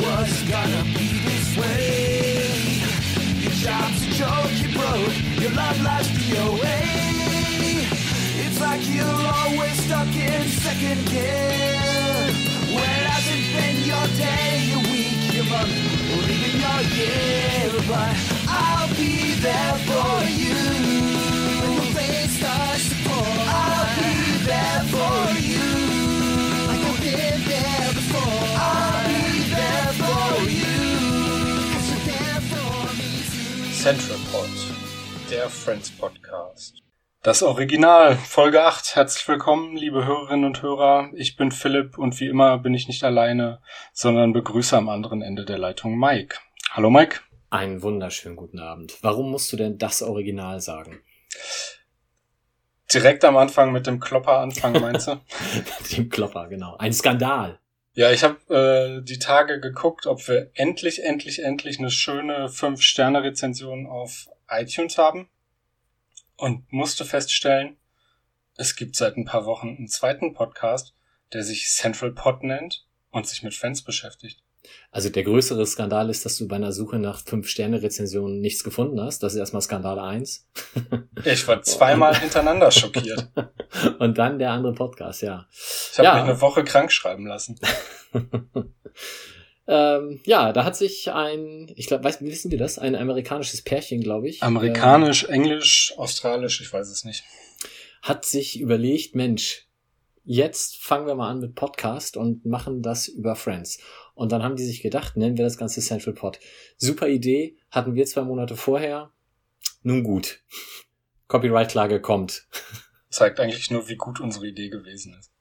was gonna be this way. Your job's a joke, you broke, your love life's DOA. It's like you're always stuck in second gear. When hasn't been your day, your week, your month, or even your year. But I'll be there for you. When the rain starts to pour, I'll be there for you. Central Pod, der Friends Podcast. Das Original, Folge 8. Herzlich willkommen, liebe Hörerinnen und Hörer. Ich bin Philipp und wie immer bin ich nicht alleine, sondern begrüße am anderen Ende der Leitung Mike. Hallo Mike. Einen wunderschönen guten Abend. Warum musst du denn das Original sagen? Direkt am Anfang mit dem Klopper anfangen, meinst du? Dem Klopper, genau. Ein Skandal. Ja, ich habe äh, die Tage geguckt, ob wir endlich, endlich, endlich eine schöne 5-Sterne-Rezension auf iTunes haben und musste feststellen, es gibt seit ein paar Wochen einen zweiten Podcast, der sich Central Pod nennt und sich mit Fans beschäftigt. Also der größere Skandal ist, dass du bei einer Suche nach 5-Sterne-Rezensionen nichts gefunden hast. Das ist erstmal Skandal 1. Ich war zweimal hintereinander schockiert. Und dann der andere Podcast, ja. Ich habe Ja. mich eine Woche krank schreiben lassen. Ähm, ja, da hat sich ein, ich glaube, wissen wir das? Ein amerikanisches Pärchen, glaube ich. Amerikanisch, Englisch, Australisch, ich weiß es nicht. hat sich überlegt, Mensch, jetzt fangen wir mal an mit Podcast und machen das über Friends. Und dann haben die sich gedacht, nennen wir das Ganze Central Pod. Super Idee, hatten wir zwei Monate vorher. Nun gut. Copyright-Klage kommt. Zeigt eigentlich nur, wie gut unsere Idee gewesen ist.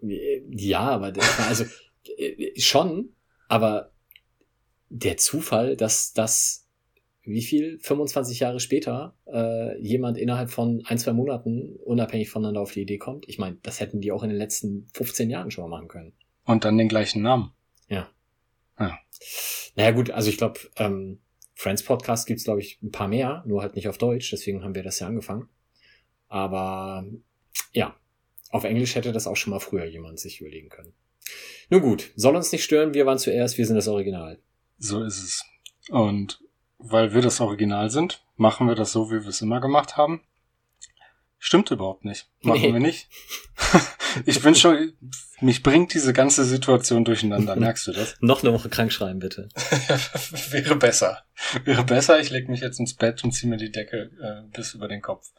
Ja, aber das war also äh, schon, aber der Zufall, dass das wie viel 25 Jahre später äh, jemand innerhalb von ein, zwei Monaten unabhängig voneinander auf die Idee kommt. Ich meine, das hätten die auch in den letzten 15 Jahren schon mal machen können. Und dann den gleichen Namen. Naja gut, also ich glaube, ähm, Friends Podcast gibt's glaube ich, ein paar mehr, nur halt nicht auf Deutsch, deswegen haben wir das ja angefangen. Aber ja, auf Englisch hätte das auch schon mal früher jemand sich überlegen können. Nun gut, soll uns nicht stören, wir waren zuerst, wir sind das Original. So ist es. Und weil wir das Original sind, machen wir das so, wie wir es immer gemacht haben. Stimmt überhaupt nicht. Machen Nee. wir nicht. ich bin schon, mich bringt diese ganze Situation durcheinander, merkst du das? Noch eine Woche krank schreiben, bitte. Wäre besser. Wäre besser, ich leg mich jetzt ins Bett und ziehe mir die Decke äh, bis über den Kopf.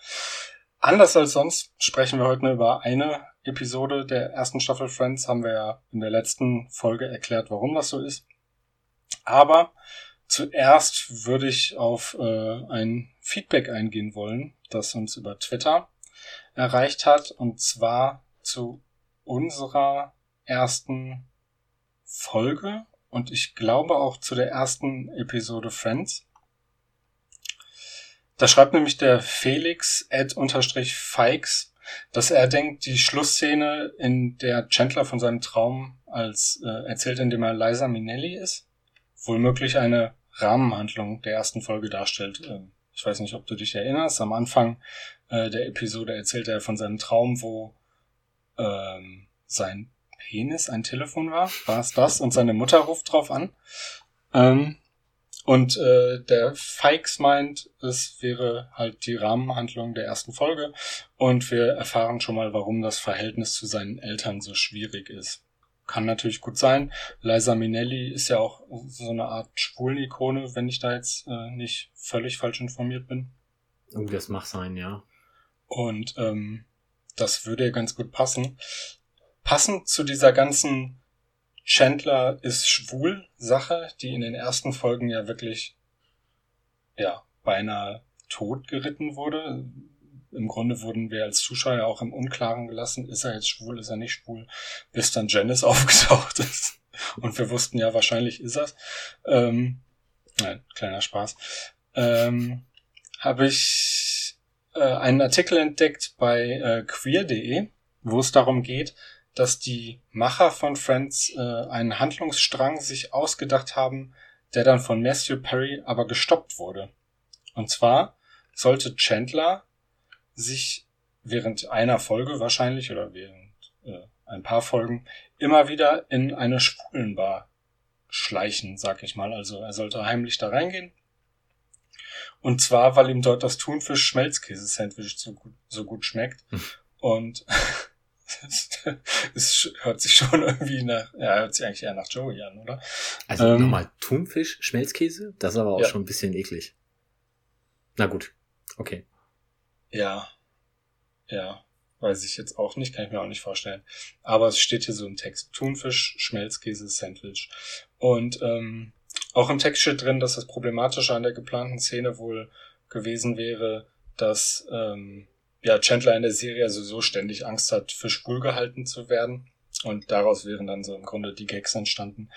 Anders als sonst sprechen wir heute nur über eine Episode der ersten Staffel Friends. Haben wir ja in der letzten Folge erklärt, warum das so ist. Aber zuerst würde ich auf äh, ein Feedback eingehen wollen, das uns über Twitter erreicht hat. Und zwar zu unserer ersten Folge und ich glaube auch zu der ersten Episode Friends. Da schreibt nämlich der Felix Ed unterstrich Fikes, dass er denkt, die Schlussszene, in der Chandler von seinem Traum als äh, erzählt, indem er Liza Minnelli ist, wohl möglich eine Rahmenhandlung der ersten Folge darstellt. Ähm, ich weiß nicht, ob du dich erinnerst. Am Anfang äh, der Episode erzählt er von seinem Traum, wo ähm, sein Penis ein Telefon war. War es das? Und seine Mutter ruft drauf an. Ähm, und äh, der Fikes meint, es wäre halt die Rahmenhandlung der ersten Folge. Und wir erfahren schon mal, warum das Verhältnis zu seinen Eltern so schwierig ist. Kann natürlich gut sein. Liza Minnelli ist ja auch so eine Art Schwulen-Ikone, wenn ich da jetzt äh, nicht völlig falsch informiert bin. Oh, das mag sein, ja. Und ähm, das würde ja ganz gut passen. Passend zu dieser ganzen Chandler ist schwul Sache, die in den ersten Folgen ja wirklich ja beinahe tot geritten wurde. Im Grunde wurden wir als Zuschauer auch im Unklaren gelassen, ist er jetzt schwul, ist er nicht schwul, bis dann Janice aufgetaucht ist. Und wir wussten ja, wahrscheinlich ist er's. Ähm, nein, kleiner Spaß. Ähm, Habe ich äh, einen Artikel entdeckt bei äh, queer.de, wo es darum geht, dass die Macher von Friends äh, einen Handlungsstrang sich ausgedacht haben, der dann von Matthew Perry aber gestoppt wurde. Und zwar sollte Chandler sich während einer Folge wahrscheinlich oder während äh, ein paar Folgen immer wieder in eine Schwulenbar schleichen, sag ich mal. Also er sollte heimlich da reingehen. Und zwar, weil ihm dort das Thunfisch-Schmelzkäse-Sandwich so gut, so gut schmeckt. Hm. Und es hört sich schon irgendwie nach, ja, hört sich eigentlich eher nach Joey an, oder? Also Ähm. nochmal Thunfisch, Schmelzkäse? Das ist aber auch Ja. schon ein bisschen eklig. Na gut. Okay. Ja. Ja. Weiß ich jetzt auch nicht, kann ich mir auch nicht vorstellen. Aber es steht hier so im Text. Thunfisch, Schmelzkäse, Sandwich. Und ähm, auch im Text steht drin, dass das Problematische an der geplanten Szene wohl gewesen wäre, dass ähm, ja, Chandler in der Serie also so ständig Angst hat, für schwul gehalten zu werden. Und daraus wären dann so im Grunde die Gags entstanden.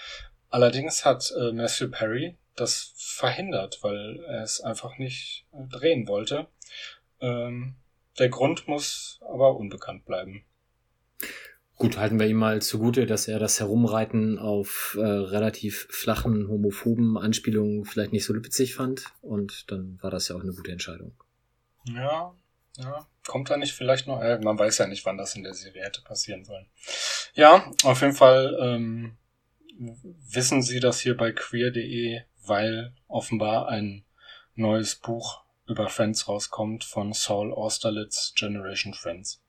Allerdings hat äh, Matthew Perry das verhindert, weil er es einfach nicht äh, drehen wollte. Ähm, der Grund muss aber unbekannt bleiben. Gut, halten wir ihm mal zugute, dass er das Herumreiten auf äh, relativ flachen, homophoben Anspielungen vielleicht nicht so witzig fand. Und dann war das ja auch eine gute Entscheidung. Ja, ja. Kommt da nicht vielleicht noch? Äh, man weiß ja nicht, wann das in der Serie hätte passieren sollen. Ja, auf jeden Fall ähm, wissen Sie das hier bei queer.de, weil offenbar ein neues Buch über Friends rauskommt von Saul Austerlitz Generation Friends.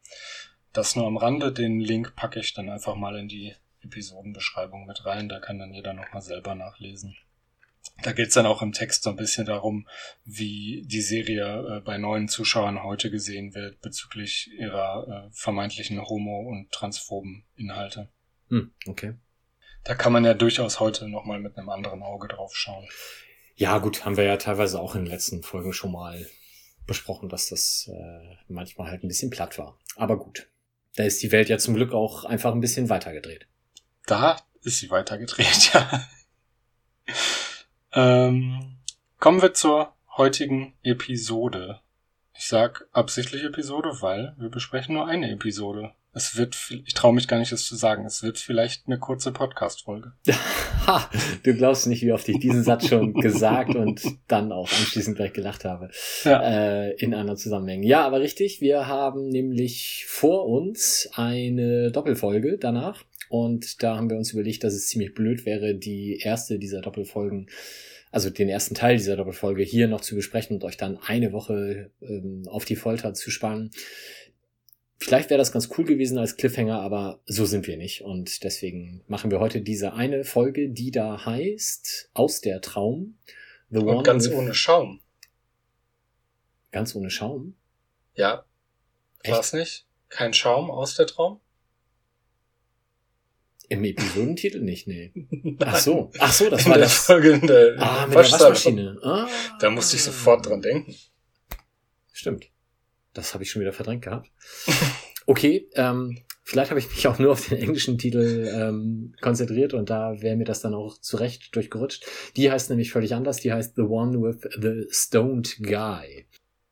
Das nur am Rande, den Link packe ich dann einfach mal in die Episodenbeschreibung mit rein, da kann dann jeder nochmal selber nachlesen. Da geht's dann auch im Text so ein bisschen darum, wie die Serie äh, bei neuen Zuschauern heute gesehen wird bezüglich ihrer äh, vermeintlichen homo- und transphoben Inhalte. Hm, okay. Da kann man ja durchaus heute nochmal mit einem anderen Auge drauf schauen. Ja, gut, haben wir ja teilweise auch in den letzten Folgen schon mal besprochen, dass das äh, manchmal halt ein bisschen platt war. Aber gut. Da ist die Welt ja zum Glück auch einfach ein bisschen weitergedreht. Da ist sie weitergedreht, ja. ähm, kommen wir zur heutigen Episode. Ich sag absichtlich Episode, weil wir besprechen nur eine Episode. Es wird, ich traue mich gar nicht, es zu sagen, es wird vielleicht eine kurze Podcast-Folge. Ha, du glaubst nicht, wie oft ich diesen Satz schon gesagt und dann auch anschließend gleich gelacht habe. Ja. Äh, in anderen Zusammenhängen. Ja, aber richtig, wir haben nämlich vor uns eine Doppelfolge danach. Und da haben wir uns überlegt, dass es ziemlich blöd wäre, die erste dieser Doppelfolgen, also den ersten Teil dieser Doppelfolge hier noch zu besprechen und euch dann eine Woche ähm, auf die Folter zu spannen. Vielleicht wäre das ganz cool gewesen als Cliffhanger, aber so sind wir nicht. Und deswegen machen wir heute diese eine Folge, die da heißt Aus der Traum. The Und ganz with- ohne Schaum. Ganz ohne Schaum. Ja. War's nicht? Kein Schaum aus der Traum? Im Episodentitel nicht, nee. Ach so. Ach so, das in war der das. Folge in der Ah, mit der. Waschmaschine. Ah. Da musste ich sofort dran denken. Stimmt. Das habe ich schon wieder verdrängt gehabt. Okay, ähm, vielleicht habe ich mich auch nur auf den englischen Titel ähm, konzentriert und da wäre mir das dann auch zurecht durchgerutscht. Die heißt nämlich völlig anders. Die heißt The One with the Stoned Guy.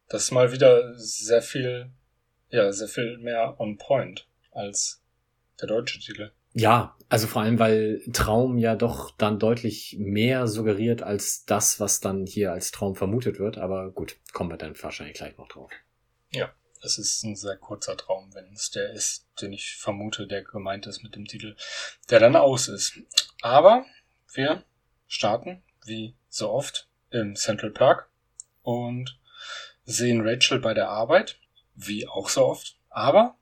Das ist mal wieder sehr viel, ja, sehr viel mehr on point als der deutsche Titel. Ja, also vor allem, weil Traum ja doch dann deutlich mehr suggeriert als das, was dann hier als Traum vermutet wird. Aber gut, kommen wir dann wahrscheinlich gleich noch drauf. Es ist ein sehr kurzer Traum, wenn es der ist, den ich vermute, der gemeint ist mit dem Titel, der dann aus ist. Aber wir starten, wie so oft, im Central Park und sehen Rachel bei der Arbeit, wie auch so oft. Aber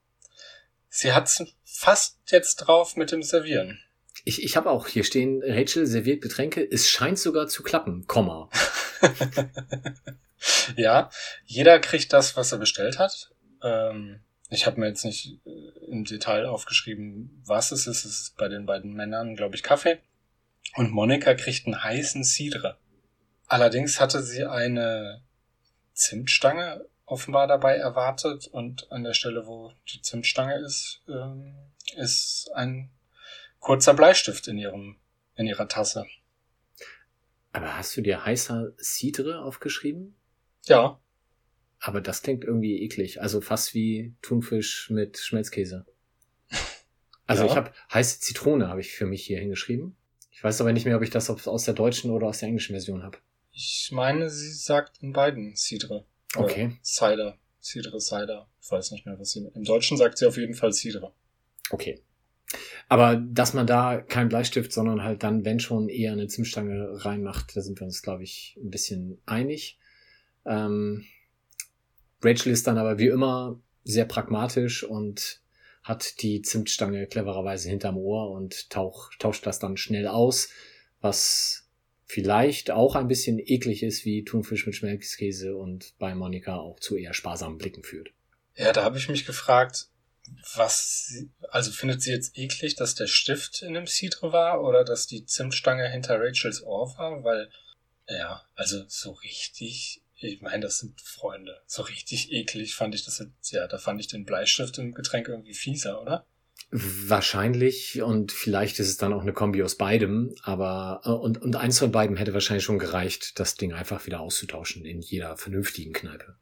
sie hat's fast jetzt drauf mit dem Servieren. Ich, ich habe auch hier stehen, Rachel serviert Getränke. Es scheint sogar zu klappen, Komma. ja, jeder kriegt das, was er bestellt hat. Ähm, ich habe mir jetzt nicht äh, im Detail aufgeschrieben, was es ist. Es ist bei den beiden Männern, glaube ich, Kaffee. Und Monika kriegt einen heißen Cidre. Allerdings hatte sie eine Zimtstange offenbar dabei erwartet und an der Stelle, wo die Zimtstange ist, ähm, ist ein kurzer Bleistift in ihrem in ihrer Tasse. Aber hast du dir heißer Cidre aufgeschrieben? Ja, Aber das klingt irgendwie eklig. Also fast wie Thunfisch mit Schmelzkäse. Also Ja. ich habe heiße Zitrone habe ich für mich hier hingeschrieben. Ich weiß aber nicht mehr, ob ich das aus der deutschen oder aus der englischen Version habe. Ich meine, sie sagt in beiden Cidre. Oder Okay. Cider. Cidre, Cider. Ich weiß nicht mehr, was sie. Im Deutschen sagt sie auf jeden Fall Cidre. Okay. Aber dass man da kein Bleistift, sondern halt dann, wenn schon, eher eine Zimtstange reinmacht, da sind wir uns, glaube ich, ein bisschen einig. Ähm, Rachel ist dann aber wie immer sehr pragmatisch und hat die Zimtstange clevererweise hinterm Ohr und tauch, tauscht das dann schnell aus, was vielleicht auch ein bisschen eklig ist wie Thunfisch mit Schmelzkäse und bei Monika auch zu eher sparsamen Blicken führt. Ja, da habe ich mich gefragt, was, also findet sie jetzt eklig, dass der Stift in dem Cidre war oder dass die Zimtstange hinter Rachels Ohr war? Weil, ja, also so richtig, ich meine, das sind Freunde. So richtig eklig fand ich das jetzt, ja, da fand ich den Bleistift im Getränk irgendwie fieser, oder? Wahrscheinlich und vielleicht ist es dann auch eine Kombi aus beidem, aber äh, und, und eins von beiden hätte wahrscheinlich schon gereicht, das Ding einfach wieder auszutauschen in jeder vernünftigen Kneipe.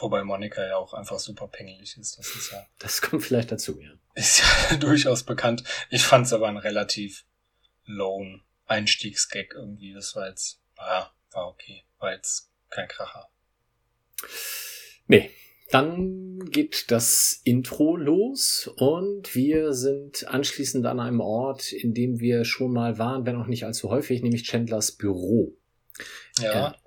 Wobei Monika ja auch einfach super pingelig ist. Das ist ja, Das kommt vielleicht dazu, ja. ist ja durchaus bekannt. Ich fand es aber ein relativ lone Einstiegsgag irgendwie. Das war jetzt, ah, war okay. War jetzt kein Kracher. Nee, dann geht das Intro los und wir sind anschließend an einem Ort, in dem wir schon mal waren, wenn auch nicht allzu häufig, nämlich Chandlers Büro. Ja, Ja.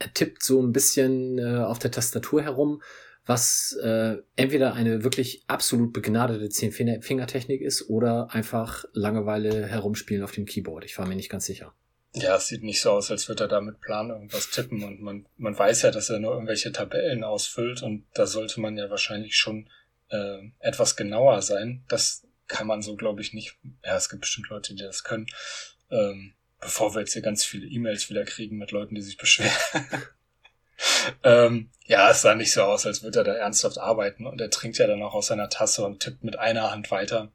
Er tippt so ein bisschen äh, auf der Tastatur herum, was äh, entweder eine wirklich absolut begnadete Zehn-Finger-Technik ist oder einfach Langeweile herumspielen auf dem Keyboard. Ich war mir nicht ganz sicher. ja, es sieht nicht so aus, als würde er da mit Plan irgendwas tippen und man, man weiß ja, dass er nur irgendwelche Tabellen ausfüllt und da sollte man ja wahrscheinlich schon äh, etwas genauer sein. Das kann man so, glaube ich, nicht. Ja, es gibt bestimmt Leute, die das können. Ähm, bevor wir jetzt hier ganz viele E-Mails wieder kriegen mit Leuten, die sich beschweren. ähm, ja, es sah nicht so aus, als würde er da ernsthaft arbeiten und er trinkt ja dann auch aus seiner Tasse und tippt mit einer Hand weiter.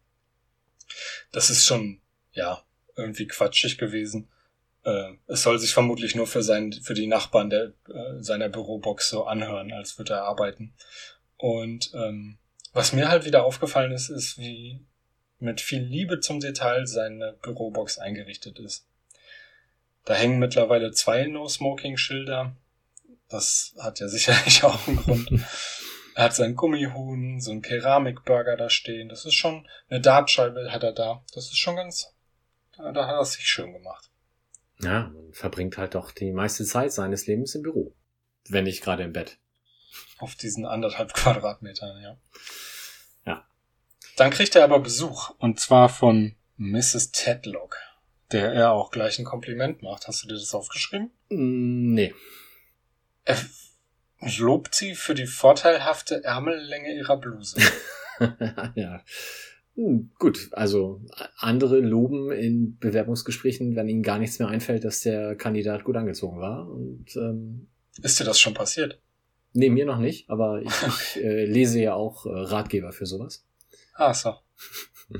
Das ist schon, ja, irgendwie quatschig gewesen. Äh, es soll sich vermutlich nur für sein, für die Nachbarn der, äh, seiner Bürobox so anhören, als würde er arbeiten. Und ähm, was mir halt wieder aufgefallen ist, ist, wie mit viel Liebe zum Detail seine Bürobox eingerichtet ist. Da hängen mittlerweile zwei No-Smoking-Schilder. Das hat ja sicherlich auch einen Grund. Er hat seinen Gummihuhn, so einen Keramikburger da stehen. Das ist schon, eine Dartscheibe hat er da. Das ist schon ganz, da, da hat er es sich schön gemacht. Ja, man verbringt halt doch die meiste Zeit seines Lebens im Büro. Wenn nicht gerade im Bett. Auf diesen anderthalb Quadratmetern, ja. Ja. Dann kriegt er aber Besuch. Und zwar von Mrs. Tedlock, der er auch gleich ein Kompliment macht. Hast du dir das aufgeschrieben? Mm, Nee. Er lobt sie für die vorteilhafte Ärmellänge ihrer Bluse. ja. Hm, Gut, also andere loben in Bewerbungsgesprächen, wenn ihnen gar nichts mehr einfällt, dass der Kandidat gut angezogen war. Und ähm, Ist dir das schon passiert? nee, mir noch nicht, aber ich, ich äh, lese ja auch äh, Ratgeber für sowas. Ah, so.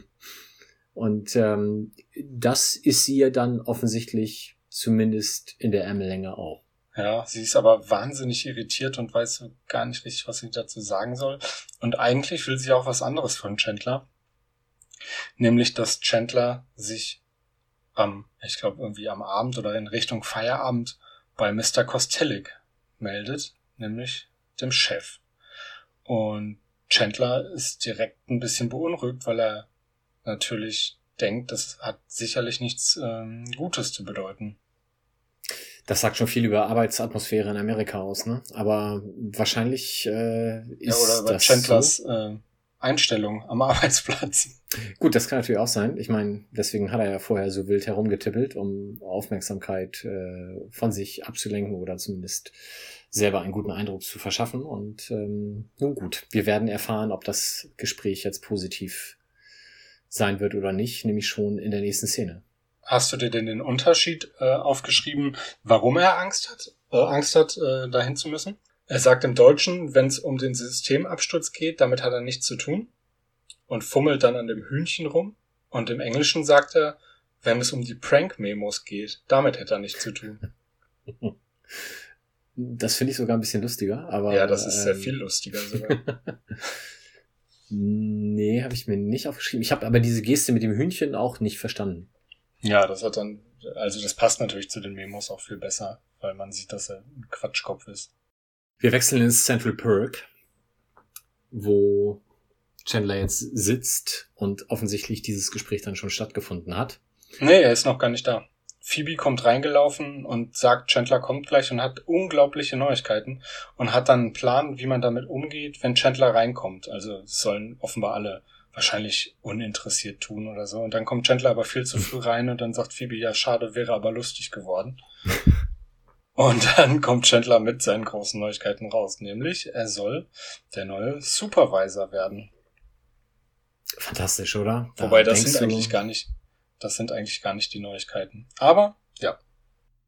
Und ähm, das ist sie ja dann offensichtlich zumindest in der Ärmellänge auch. Ja, sie ist aber wahnsinnig irritiert und weiß so gar nicht richtig, was sie dazu sagen soll. Und eigentlich will sie auch was anderes von Chandler. Nämlich, dass Chandler sich am, ich glaube, irgendwie am Abend oder in Richtung Feierabend bei Mr. Kostelik meldet, nämlich dem Chef. Und Chandler ist direkt ein bisschen beunruhigt, weil er natürlich denkt, das hat sicherlich nichts ähm, Gutes zu bedeuten. Das sagt schon viel über Arbeitsatmosphäre in Amerika aus, ne? Aber wahrscheinlich äh, Ja, ist oder über das Chandlers so. äh, Einstellung am Arbeitsplatz. Gut, das kann natürlich auch sein. Ich meine, deswegen hat er ja vorher so wild herumgetippelt, um Aufmerksamkeit äh, von sich abzulenken oder zumindest selber einen guten Eindruck zu verschaffen. Und ähm, nun gut, wir werden erfahren, ob das Gespräch jetzt positiv sein wird oder nicht, nämlich schon in der nächsten Szene. Hast du dir denn den Unterschied äh, aufgeschrieben, warum er Angst hat, äh, Angst hat, äh, dahin zu müssen? Er sagt im Deutschen, wenn es um den Systemabsturz geht, damit hat er nichts zu tun und fummelt dann an dem Hühnchen rum. Und im Englischen sagt er, wenn es um die Prank-Memos geht, damit hätte er nichts zu tun. Das finde ich sogar ein bisschen lustiger, aber. ja, das ist sehr ähm, viel lustiger sogar. Nee, habe ich mir nicht aufgeschrieben. Ich habe aber diese Geste mit dem Hühnchen auch nicht verstanden. ja, das hat dann, also das passt natürlich zu den Memos auch viel besser, weil man sieht, dass er ein Quatschkopf ist. Wir wechseln ins Central Perk, wo Chandler jetzt sitzt und offensichtlich dieses Gespräch dann schon stattgefunden hat. Nee, er ist noch gar nicht da. Phoebe kommt reingelaufen und sagt, Chandler kommt gleich und hat unglaubliche Neuigkeiten und hat dann einen Plan, wie man damit umgeht, wenn Chandler reinkommt. Also sollen offenbar alle wahrscheinlich uninteressiert tun oder so. Und dann kommt Chandler aber viel zu früh rein und dann sagt Phoebe, ja, schade, wäre aber lustig geworden. Und dann kommt Chandler mit seinen großen Neuigkeiten raus, nämlich er soll der neue Supervisor werden. Fantastisch, oder? Da Wobei das sind eigentlich gar nicht, das sind eigentlich gar nicht die Neuigkeiten. Aber ja.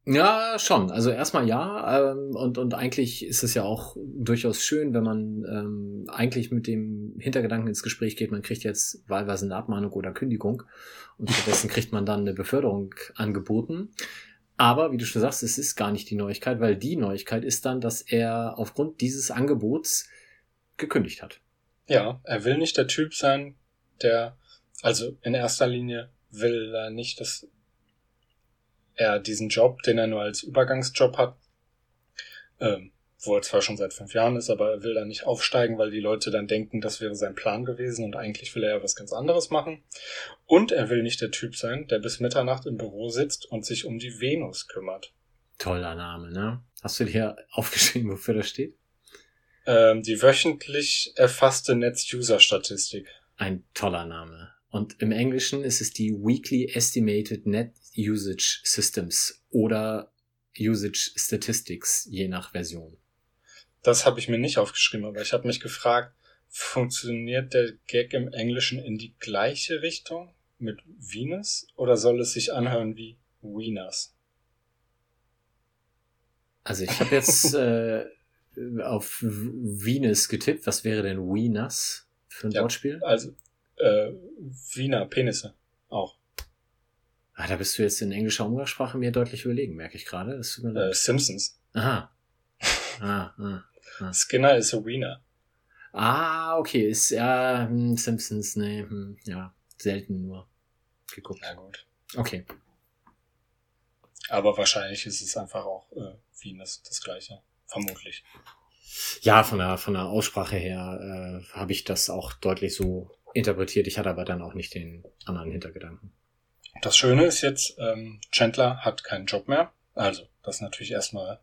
Ja, schon. Also erstmal ja. Ähm, und, und eigentlich ist es ja auch durchaus schön, wenn man ähm, eigentlich mit dem Hintergedanken ins Gespräch geht, man kriegt jetzt wahlweise eine Abmahnung oder Kündigung und stattdessen kriegt man dann eine Beförderung angeboten. Aber wie du schon sagst, es ist gar nicht die Neuigkeit, weil die Neuigkeit ist dann, dass er aufgrund dieses Angebots gekündigt hat. Ja, er will nicht der Typ sein, der, also in erster Linie will er nicht, dass er diesen Job, den er nur als Übergangsjob hat, ähm, wo er zwar schon seit fünf Jahren ist, aber er will da nicht aufsteigen, weil die Leute dann denken, das wäre sein Plan gewesen und eigentlich will er ja was ganz anderes machen. Und er will nicht der Typ sein, der bis Mitternacht im Büro sitzt und sich um die Venus kümmert. Toller Name, ne? Hast du dir aufgeschrieben, wofür das steht? Ähm, die wöchentlich erfasste Netz-User-Statistik. Ein toller Name. Und im Englischen ist es die Weekly Estimated Net Usage Systems oder Usage Statistics, je nach Version. Das habe ich mir nicht aufgeschrieben, aber ich habe mich gefragt, funktioniert der Gag im Englischen in die gleiche Richtung mit Venus oder soll es sich anhören wie Wieners? Also ich habe jetzt äh, auf Venus getippt. Was wäre denn Wieners für ein ja, Wortspiel? Also äh, Wiener Penisse auch. Ah, da bist du jetzt in englischer Umgangssprache mir deutlich überlegen, merke ich gerade. Äh, Simpsons. Aha. Ah, ah, ah. Skinner ist a Wiener. Ah, okay, ist ja hm, Simpsons, ne, hm, ja, selten nur geguckt. Na gut. Okay. Aber wahrscheinlich ist es einfach auch äh, Wien das, das gleiche. Vermutlich. Ja, von der, von der Aussprache her äh, habe ich das auch deutlich so interpretiert. Ich hatte aber dann auch nicht den anderen Hintergedanken. Das Schöne ist jetzt, ähm, Chandler hat keinen Job mehr. Also, das ist natürlich erstmal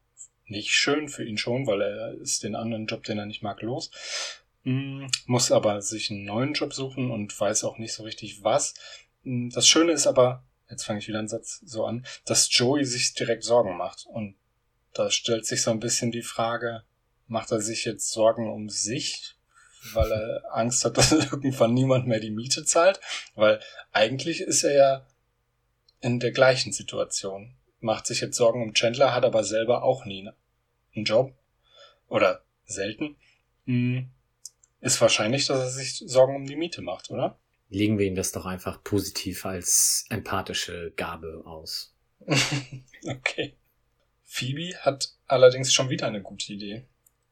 nicht schön für ihn schon, weil er ist den anderen Job, den er nicht mag, los. Mm, muss aber sich einen neuen Job suchen und weiß auch nicht so richtig was. Mm, das Schöne ist aber, jetzt fange ich wieder einen Satz so an, dass Joey sich direkt Sorgen macht. Und da stellt sich so ein bisschen die Frage, macht er sich jetzt Sorgen um sich, weil er Angst hat, dass irgendwann niemand mehr die Miete zahlt? Weil eigentlich ist er ja in der gleichen Situation. Macht sich jetzt Sorgen um Chandler, hat aber selber auch nie einen Job. Oder selten. Hm. Ist wahrscheinlich, dass er sich Sorgen um die Miete macht, oder? Legen wir ihm das doch einfach positiv als empathische Gabe aus. okay. Phoebe hat allerdings schon wieder eine gute Idee.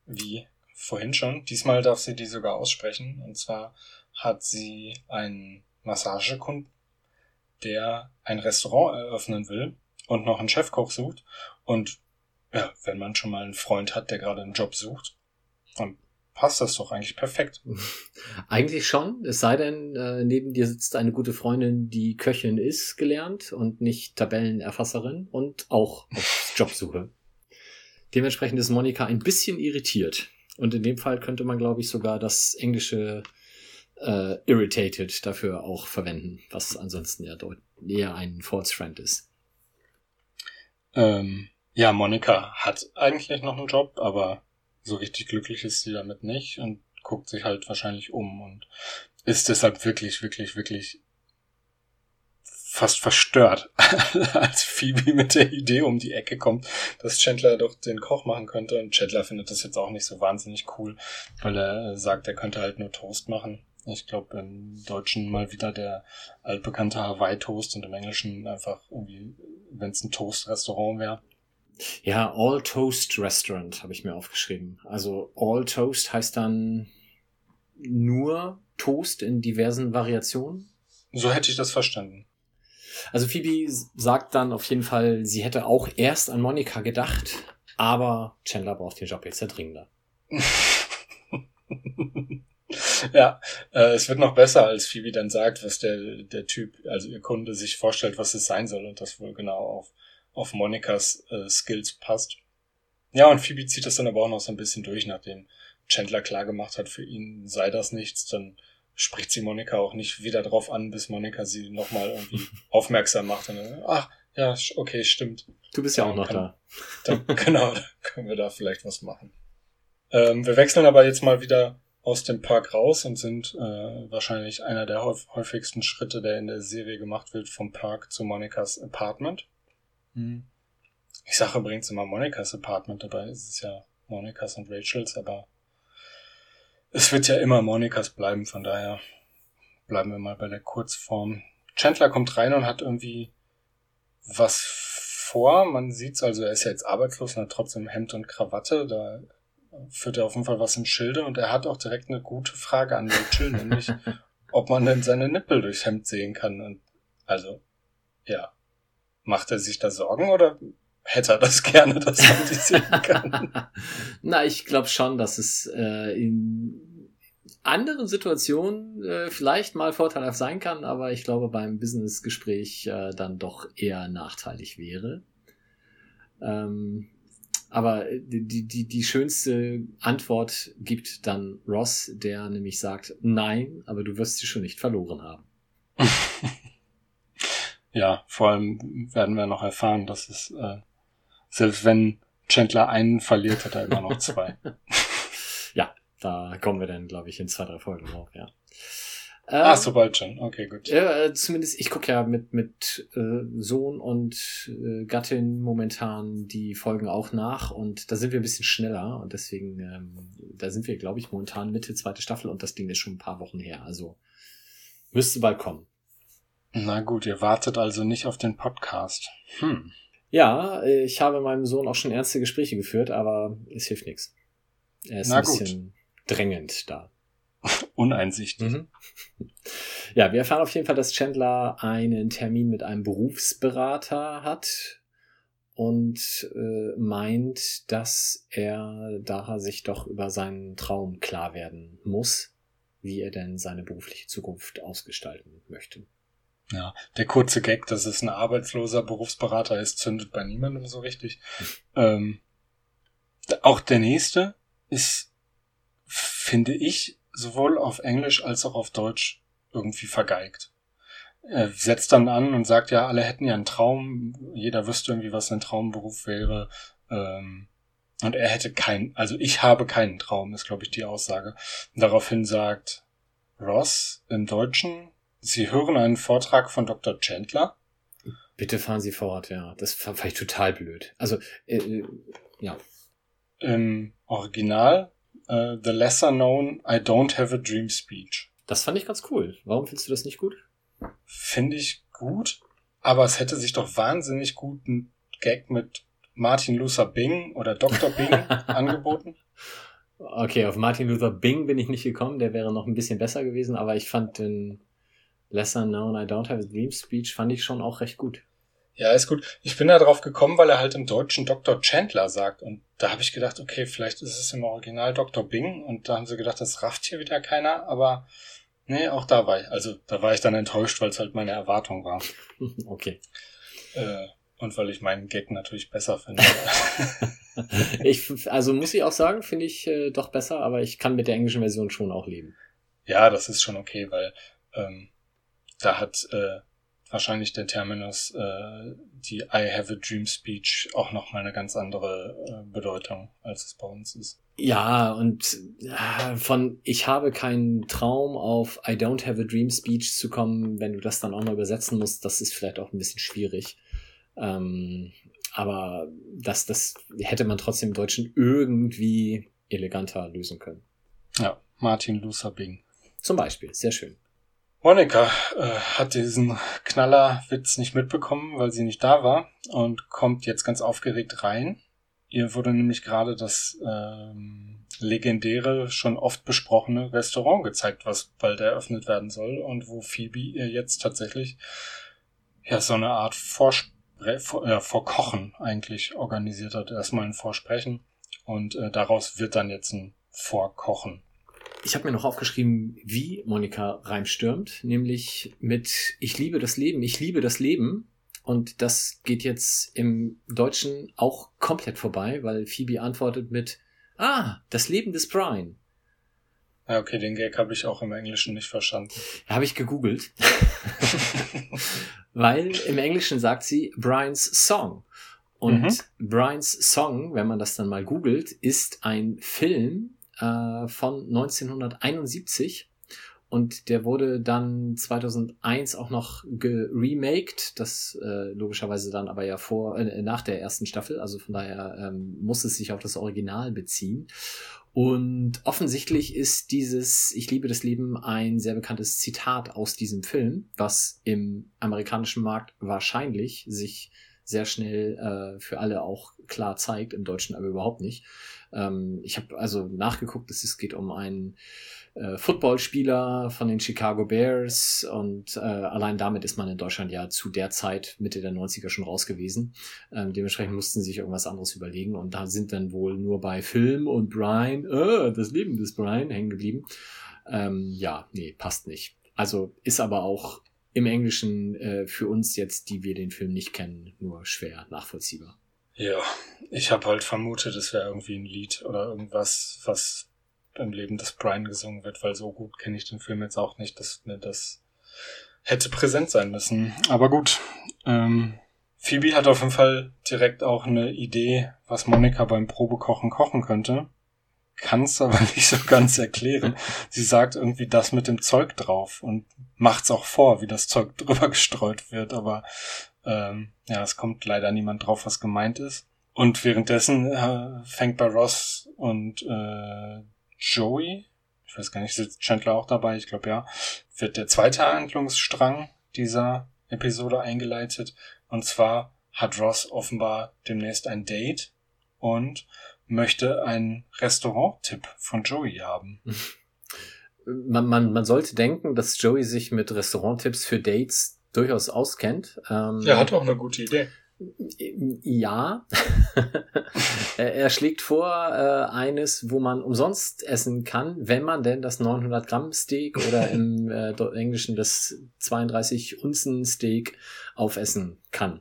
Wie vorhin schon. Diesmal darf sie die sogar aussprechen. Und zwar hat sie einen Massagekunden der ein Restaurant eröffnen will und noch einen Chefkoch sucht. Und ja, wenn man schon mal einen Freund hat, der gerade einen Job sucht, dann passt das doch eigentlich perfekt. Eigentlich schon, es sei denn, äh, neben dir sitzt eine gute Freundin, die Köchin ist, gelernt und nicht Tabellenerfasserin und auch auf Jobsuche. Dementsprechend ist Monika ein bisschen irritiert. Und in dem Fall könnte man, glaube ich, sogar das englische äh, irritated dafür auch verwenden, was ansonsten ja eher ein False Friend ist. Ähm, ja, Monika hat eigentlich noch einen Job, aber so richtig glücklich ist sie damit nicht und guckt sich halt wahrscheinlich um und ist deshalb wirklich, wirklich, wirklich fast verstört, als Phoebe mit der Idee um die Ecke kommt, dass Chandler doch den Koch machen könnte. Und Chandler findet das jetzt auch nicht so wahnsinnig cool, weil er sagt, er könnte halt nur Toast machen. Ich glaube im Deutschen mal wieder der altbekannte Hawaii-Toast und im Englischen einfach irgendwie, wenn es ein Toast-Restaurant wäre. Ja, All Toast Restaurant habe ich mir aufgeschrieben. Also All Toast heißt dann nur Toast in diversen Variationen. So hätte ich das verstanden. Also Phoebe sagt dann auf jeden Fall, sie hätte auch erst an Monika gedacht, aber Chandler braucht den Job jetzt ja dringender. ja, äh, es wird noch besser, als Phoebe dann sagt, was der, der Typ, also ihr Kunde sich vorstellt, was es sein soll und das wohl genau auf, auf Monikas äh, Skills passt. Ja, und Phoebe zieht das dann aber auch noch so ein bisschen durch, nachdem Chandler klar gemacht hat, für ihn sei das nichts, dann spricht sie Monika auch nicht wieder drauf an, bis Monika sie nochmal irgendwie aufmerksam macht. Und dann, ach, ja, okay, stimmt. Du bist ja auch noch kann, da. Dann, genau, dann können wir da vielleicht was machen. Ähm, wir wechseln aber jetzt mal wieder aus dem Park raus und sind äh, wahrscheinlich einer der häufigsten Schritte, der in der Serie gemacht wird, vom Park zu Monikas Apartment. Hm. Ich sage übrigens immer Monikas Apartment, dabei ist es ja Monikas und Rachels, aber es wird ja immer Monikas bleiben, von daher bleiben wir mal bei der Kurzform. Chandler kommt rein und hat irgendwie was vor. Man sieht's also, er ist ja jetzt arbeitslos und hat trotzdem Hemd und Krawatte. Da führt er auf jeden Fall was im Schilde und er hat auch direkt eine gute Frage an Rachel, nämlich ob man denn seine Nippel durchs Hemd sehen kann. Und also, ja. Macht er sich da Sorgen oder hätte er das gerne, dass man die sehen kann. Na, ich glaube schon, dass es äh, in anderen Situationen äh, vielleicht mal vorteilhaft sein kann, aber ich glaube beim Businessgespräch äh, dann doch eher nachteilig wäre. Ähm, aber die, die, die schönste Antwort gibt dann Ross, der nämlich sagt, nein, aber du wirst sie schon nicht verloren haben. ja, vor allem werden wir noch erfahren, dass es äh, selbst wenn Chandler einen verliert, hat er immer noch zwei. ja, da kommen wir dann, glaube ich, in zwei, drei Folgen drauf, ja. Ach, ähm, so bald schon. Okay, gut. Äh, zumindest, ich gucke ja mit, mit äh, Sohn und äh, Gattin momentan die Folgen auch nach und da sind wir ein bisschen schneller und deswegen, ähm, da sind wir, glaube ich, momentan Mitte zweite Staffel und das Ding ist schon ein paar Wochen her. Also müsste bald kommen. Na gut, ihr wartet also nicht auf den Podcast. Hm. Ja, ich habe meinem Sohn auch schon ernste Gespräche geführt, aber es hilft nichts. Er ist Na ein bisschen gut. drängend da. Uneinsichtig. Mhm. Ja, wir erfahren auf jeden Fall, dass Chandler einen Termin mit einem Berufsberater hat und äh, meint, dass er daher sich doch über seinen Traum klar werden muss, wie er denn seine berufliche Zukunft ausgestalten möchte. Ja, der kurze Gag, dass es ein arbeitsloser Berufsberater ist, zündet bei niemandem so richtig. Ähm, auch der nächste ist, finde ich, sowohl auf Englisch als auch auf Deutsch irgendwie vergeigt. Er setzt dann an und sagt, ja, alle hätten ja einen Traum, jeder wüsste irgendwie, was sein Traumberuf wäre. Ähm, und er hätte keinen, also ich habe keinen Traum, ist, glaube ich, die Aussage. Und daraufhin sagt Ross im Deutschen, Sie hören einen Vortrag von Dr. Chandler? Bitte fahren Sie fort, ja. Das fand ich total blöd. Also, äh, äh, ja. Im Original, uh, The Lesser Known I Don't Have a Dream Speech. Das fand ich ganz cool. Warum findest du das nicht gut? Finde ich gut, aber es hätte sich doch wahnsinnig gut ein Gag mit Martin Luther Bing oder Dr. Bing angeboten. Okay, auf Martin Luther Bing bin ich nicht gekommen, der wäre noch ein bisschen besser gewesen, aber ich fand den Lesser Known I Don't Have a Dream Speech fand ich schon auch recht gut. Ja, ist gut. Ich bin da drauf gekommen, weil er halt im Deutschen Dr. Chandler sagt. Und da habe ich gedacht, okay, vielleicht ist es im Original Dr. Bing. Und da haben sie gedacht, das rafft hier wieder keiner. Aber nee, auch da war ich. Also da war ich dann enttäuscht, weil es halt meine Erwartung war. okay. Äh, und weil ich meinen Gag natürlich besser finde. ich, also muss ich auch sagen, finde ich äh, doch besser, aber ich kann mit der englischen Version schon auch leben. Ja, das ist schon okay, weil ähm, da hat äh, wahrscheinlich der Terminus äh, die I have a dream speech auch nochmal eine ganz andere äh, Bedeutung, als es bei uns ist. Ja, und äh, von ich habe keinen Traum auf I don't have a dream speech zu kommen, wenn du das dann auch noch übersetzen musst, das ist vielleicht auch ein bisschen schwierig. Ähm, aber das, das hätte man trotzdem im Deutschen irgendwie eleganter lösen können. Ja, Martin Luther Bing. Zum Beispiel, sehr schön. Monika äh, hat diesen Knallerwitz nicht mitbekommen, weil sie nicht da war und kommt jetzt ganz aufgeregt rein. Ihr wurde nämlich gerade das ähm, legendäre, schon oft besprochene Restaurant gezeigt, was bald eröffnet werden soll und wo Phoebe ihr jetzt tatsächlich ja so eine Art Vorspre vor, äh, Vorkochen eigentlich organisiert hat. Erstmal ein Vorsprechen und äh, daraus wird dann jetzt ein Vorkochen. Ich habe mir noch aufgeschrieben, wie Monika reimstürmt, nämlich mit Ich liebe das Leben, ich liebe das Leben. Und das geht jetzt im Deutschen auch komplett vorbei, weil Phoebe antwortet mit Ah, das Leben des Brian. Ja, okay, den Gag habe ich auch im Englischen nicht verstanden. Habe ich gegoogelt. weil im Englischen sagt sie Brian's Song. Und mhm. Brian's Song, wenn man das dann mal googelt, ist ein Film äh, von 1971 und der wurde dann 2001 auch noch geremaked, das äh, logischerweise dann aber ja vor äh, nach der ersten Staffel, also von daher ähm, muss es sich auf das Original beziehen. Und offensichtlich ist dieses Ich liebe das Leben ein sehr bekanntes Zitat aus diesem Film, was im amerikanischen Markt wahrscheinlich sich sehr schnell äh, für alle auch klar zeigt, im Deutschen aber überhaupt nicht. Ähm, ich habe also nachgeguckt, es geht um einen äh, Footballspieler von den Chicago Bears und äh, allein damit ist man in Deutschland ja zu der Zeit, Mitte der 90er schon raus gewesen. Ähm, dementsprechend mussten sie sich irgendwas anderes überlegen und da sind dann wohl nur bei Film und Brian, äh, das Leben des Brian hängen geblieben. Ähm, ja, nee, passt nicht. Also ist aber auch im Englischen äh, für uns jetzt, die wir den Film nicht kennen, nur schwer nachvollziehbar. Ja, ich habe halt vermutet, es wäre irgendwie ein Lied oder irgendwas, was im Leben des Brian gesungen wird, weil so gut kenne ich den Film jetzt auch nicht, dass mir das hätte präsent sein müssen. Aber gut. Ähm, Phoebe hat auf jeden Fall direkt auch eine Idee, was Monika beim Probekochen kochen könnte. Kann es aber nicht so ganz erklären. Sie sagt irgendwie das mit dem Zeug drauf und macht's auch vor, wie das Zeug drüber gestreut wird, aber ähm, ja, es kommt leider niemand drauf, was gemeint ist. Und währenddessen äh, fängt bei Ross und äh, Joey, ich weiß gar nicht, ist Chandler auch dabei, ich glaube ja, wird der zweite Handlungsstrang dieser Episode eingeleitet. Und zwar hat Ross offenbar demnächst ein Date und möchte einen Restaurant-Tipp von Joey haben. Man, man, man sollte denken, dass Joey sich mit Restaurant-Tipps für Dates durchaus auskennt. Ähm, er hat auch eine gute Idee. Ja. er schlägt vor äh, eines, wo man umsonst essen kann, wenn man denn das 900 Gramm Steak oder im äh, Englischen das 32 Unzen Steak aufessen kann.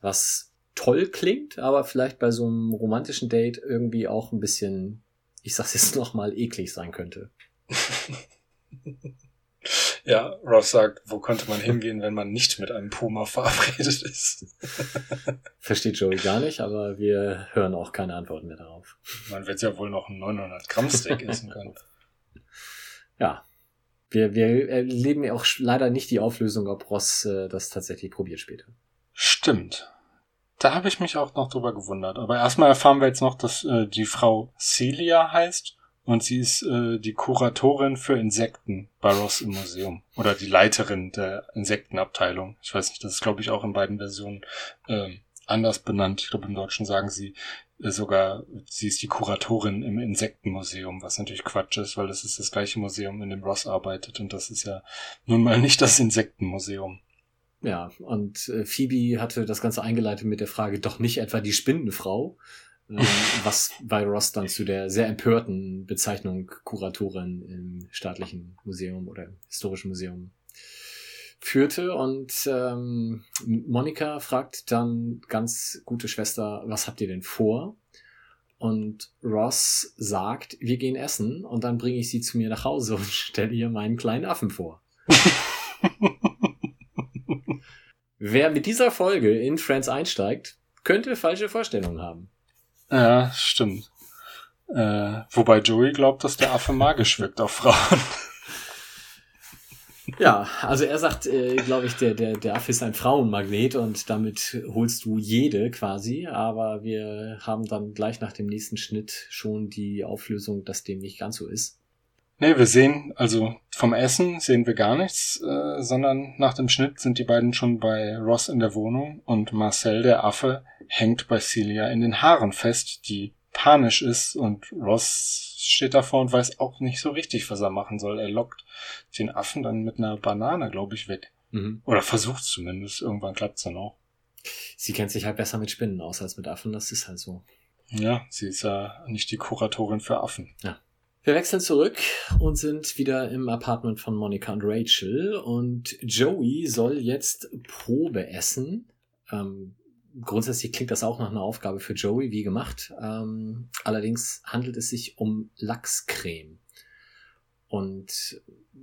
Was toll klingt, aber vielleicht bei so einem romantischen Date irgendwie auch ein bisschen, ich sag's jetzt nochmal, eklig sein könnte. Ja, Ross sagt, wo könnte man hingehen, wenn man nicht mit einem Puma verabredet ist? Versteht Joey gar nicht, aber wir hören auch keine Antworten mehr darauf. Man wird ja wohl noch ein 900 Gramm Steak essen können. Ja. Wir, wir erleben ja auch leider nicht die Auflösung, ob Ross äh, das tatsächlich probiert später. Stimmt. Da habe ich mich auch noch drüber gewundert. Aber erstmal erfahren wir jetzt noch, dass äh, die Frau Celia heißt und sie ist äh, die Kuratorin für Insekten bei Ross im Museum. Oder die Leiterin der Insektenabteilung. Ich weiß nicht, das ist, glaube ich, auch in beiden Versionen ähm, anders benannt. Ich glaube, im Deutschen sagen sie äh, sogar, sie ist die Kuratorin im Insektenmuseum, was natürlich Quatsch ist, weil das ist das gleiche Museum, in dem Ross arbeitet. Und das ist ja nun mal nicht das Insektenmuseum. Ja, und äh, Phoebe hatte das Ganze eingeleitet mit der Frage, doch nicht etwa die Spinnenfrau, ähm, was bei Ross dann zu der sehr empörten Bezeichnung Kuratorin im staatlichen Museum oder historischen Museum führte. Und ähm, Monika fragt dann ganz gute Schwester, was habt ihr denn vor? Und Ross sagt, wir gehen essen und dann bringe ich sie zu mir nach Hause und stelle ihr meinen kleinen Affen vor. Wer mit dieser Folge in Friends einsteigt, könnte falsche Vorstellungen haben. Ja, stimmt. Äh, wobei Joey glaubt, dass der Affe magisch wirkt auf Frauen. Ja, also er sagt, äh, glaube ich, der, der, der Affe ist ein Frauenmagnet und damit holst du jede quasi, aber wir haben dann gleich nach dem nächsten Schnitt schon die Auflösung, dass dem nicht ganz so ist. Nee, wir sehen, also vom Essen sehen wir gar nichts, äh, sondern nach dem Schnitt sind die beiden schon bei Ross in der Wohnung und Marcel, der Affe, hängt bei Celia in den Haaren fest, die panisch ist und Ross steht davor und weiß auch nicht so richtig, was er machen soll. Er lockt den Affen dann mit einer Banane, glaube ich, weg. Mhm. Oder versucht zumindest. Irgendwann klappt's dann auch. Sie kennt sich halt besser mit Spinnen aus als mit Affen, das ist halt so. Ja, sie ist ja nicht die Kuratorin für Affen. Ja. Wir wechseln zurück und sind wieder im Apartment von Monica und Rachel und Joey soll jetzt Probe essen. Ähm, grundsätzlich klingt das auch nach einer Aufgabe für Joey, wie gemacht. Ähm, allerdings handelt es sich um Lachscreme. Und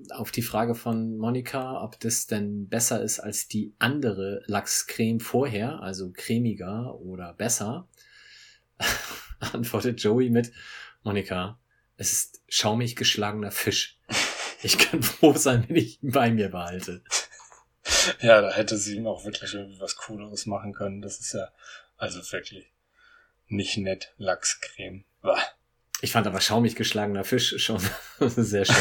auf die Frage von Monika, ob das denn besser ist als die andere Lachscreme vorher, also cremiger oder besser, antwortet Joey mit, Monika, es ist schaumig geschlagener Fisch. Ich kann froh sein, wenn ich ihn bei mir behalte. Ja, da hätte sie ihm auch wirklich irgendwie was Cooleres machen können. Das ist ja also wirklich nicht nett. Lachscreme. Bah. Ich fand aber schaumig geschlagener Fisch schon sehr schön.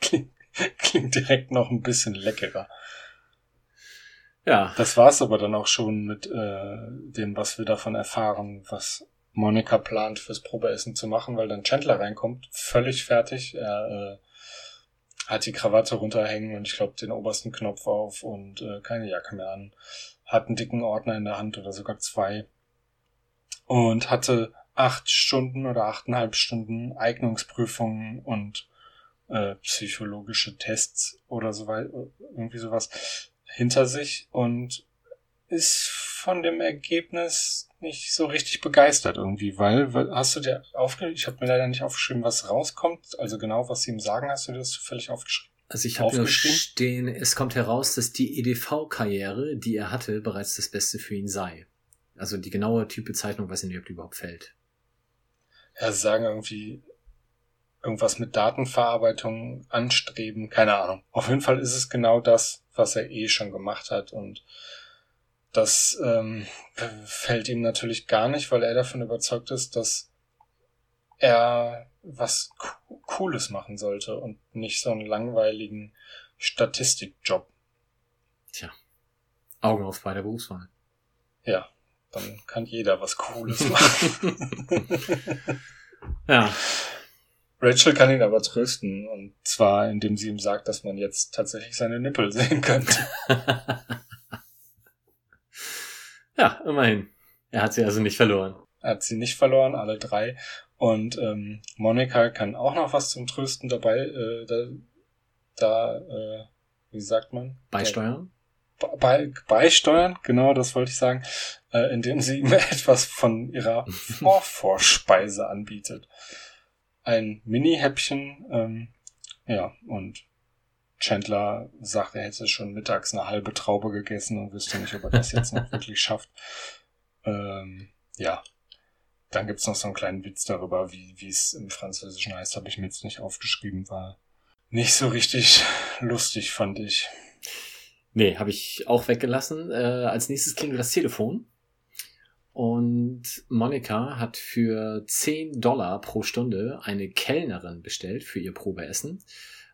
Klingt, klingt direkt noch ein bisschen leckerer. Ja. Das war's aber dann auch schon mit äh, dem, was wir davon erfahren, was Monika plant fürs Probeessen zu machen, weil dann Chandler reinkommt, völlig fertig. Er äh, hat die Krawatte runterhängen und ich glaube den obersten Knopf auf und äh, keine Jacke mehr an. Hat einen dicken Ordner in der Hand oder sogar zwei. Und hatte acht Stunden oder achteinhalb Stunden Eignungsprüfungen und äh, psychologische Tests oder so weit, irgendwie sowas hinter sich und ist von dem Ergebnis nicht so richtig begeistert irgendwie, weil, weil hast du dir aufgeschrieben, ich habe mir leider nicht aufgeschrieben, was rauskommt, also genau, was sie ihm sagen, hast du dir das zufällig aufgeschrieben? Also ich habe stehen, es kommt heraus, dass die EDV-Karriere, die er hatte, bereits das Beste für ihn sei. Also die genaue Typbezeichnung weiß ich nicht, ob die überhaupt fällt. Ja, sie sagen irgendwie irgendwas mit Datenverarbeitung anstreben, keine Ahnung. Auf jeden Fall ist es genau das, was er eh schon gemacht hat und das ähm, fällt ihm natürlich gar nicht, weil er davon überzeugt ist, dass er was Cooles machen sollte und nicht so einen langweiligen Statistikjob. Tja, Augen auf bei der Berufswahl. Ja, dann kann jeder was Cooles machen. ja. Rachel kann ihn aber trösten und zwar indem sie ihm sagt, dass man jetzt tatsächlich seine Nippel sehen könnte. Ja, immerhin. Er hat sie also nicht verloren. Er hat sie nicht verloren, alle drei. Und ähm, Monika kann auch noch was zum Trösten dabei, äh, da, da äh, wie sagt man? Beisteuern? Bei, beisteuern, genau, das wollte ich sagen, äh, indem sie ihm etwas von ihrer Vorvorspeise anbietet. Ein Mini-Häppchen, ähm, ja, und Chandler sagt, er hätte schon mittags eine halbe Traube gegessen und wüsste nicht, ob er das jetzt noch wirklich schafft. Ähm, ja. Dann gibt's noch so einen kleinen Witz darüber, wie es im Französischen heißt, habe ich mir jetzt nicht aufgeschrieben, war nicht so richtig lustig, fand ich. Nee, habe ich auch weggelassen. Äh, als nächstes klingelt das Telefon. Und Monika hat für 10 Dollar pro Stunde eine Kellnerin bestellt für ihr Probeessen.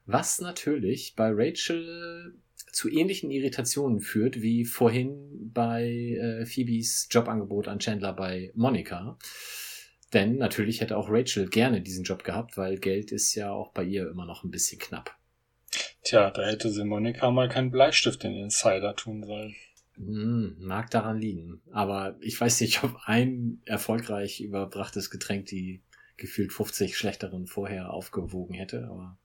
Was natürlich bei Rachel zu ähnlichen Irritationen führt wie vorhin bei äh, Phoebes Jobangebot an Chandler bei Monika. Denn natürlich hätte auch Rachel gerne diesen Job gehabt, weil Geld ist ja auch bei ihr immer noch ein bisschen knapp. Tja, da hätte sie Monika mal keinen Bleistift in den Cider tun sollen. Hm, mag daran liegen. Aber ich weiß nicht, ob ein erfolgreich überbrachtes Getränk die gefühlt 50 schlechteren vorher aufgewogen hätte, aber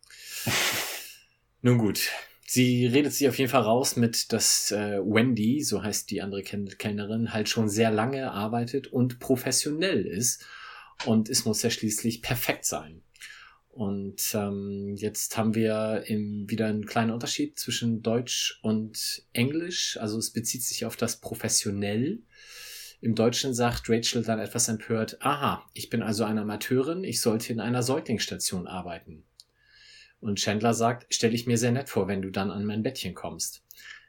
nun gut. Sie redet sich auf jeden Fall raus mit, dass äh, Wendy, so heißt die andere Kellnerin, halt schon sehr lange arbeitet und professionell ist. Und es muss ja schließlich perfekt sein. Und ähm, jetzt haben wir im, wieder einen kleinen Unterschied zwischen Deutsch und Englisch. Also es bezieht sich auf das professionell. Im Deutschen sagt Rachel dann etwas empört, aha, ich bin also eine Amateurin, ich sollte in einer Säuglingsstation arbeiten. Und Chandler sagt, stell ich mir sehr nett vor, wenn du dann an mein Bettchen kommst.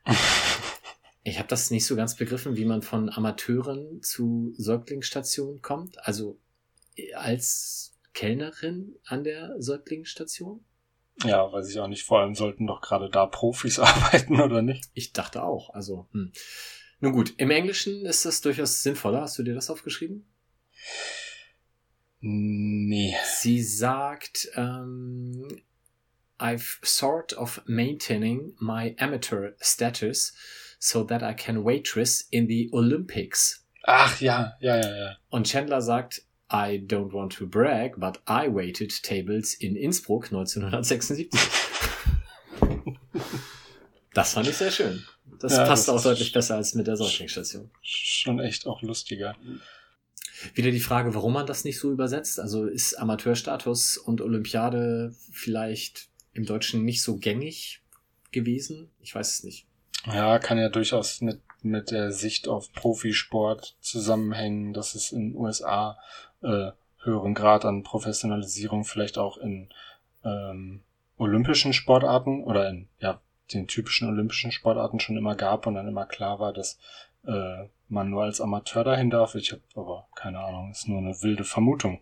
ich habe das nicht so ganz begriffen, wie man von Amateuren zu Säuglingsstation kommt. Also als Kellnerin an der Säuglingsstation? Ja, weiß ich auch nicht. Vor allem sollten doch gerade da Profis arbeiten, oder nicht? Ich dachte auch. Also, hm. Nun gut, im Englischen ist das durchaus sinnvoller. Hast du dir das aufgeschrieben? Nee. Sie sagt, ähm, I've sort of maintaining my amateur status so that I can waitress in the Olympics. Ach ja, ja, ja, ja. Und Chandler sagt, I don't want to brag, but I waited tables in Innsbruck 1976. das fand ich sehr schön. Das Ja, passt das auch deutlich besser als mit der Säuglingsstation. Schon echt auch lustiger. Wieder die Frage, warum man das nicht so übersetzt. Also ist Amateurstatus und Olympiade vielleicht im Deutschen nicht so gängig gewesen? Ich weiß es nicht. Ja, kann ja durchaus mit, mit der Sicht auf Profisport zusammenhängen, dass es in den USA äh, höheren Grad an Professionalisierung vielleicht auch in ähm, olympischen Sportarten oder in ja, den typischen olympischen Sportarten schon immer gab und dann immer klar war, dass äh, man nur als Amateur dahin darf. Ich habe aber keine Ahnung, ist nur eine wilde Vermutung.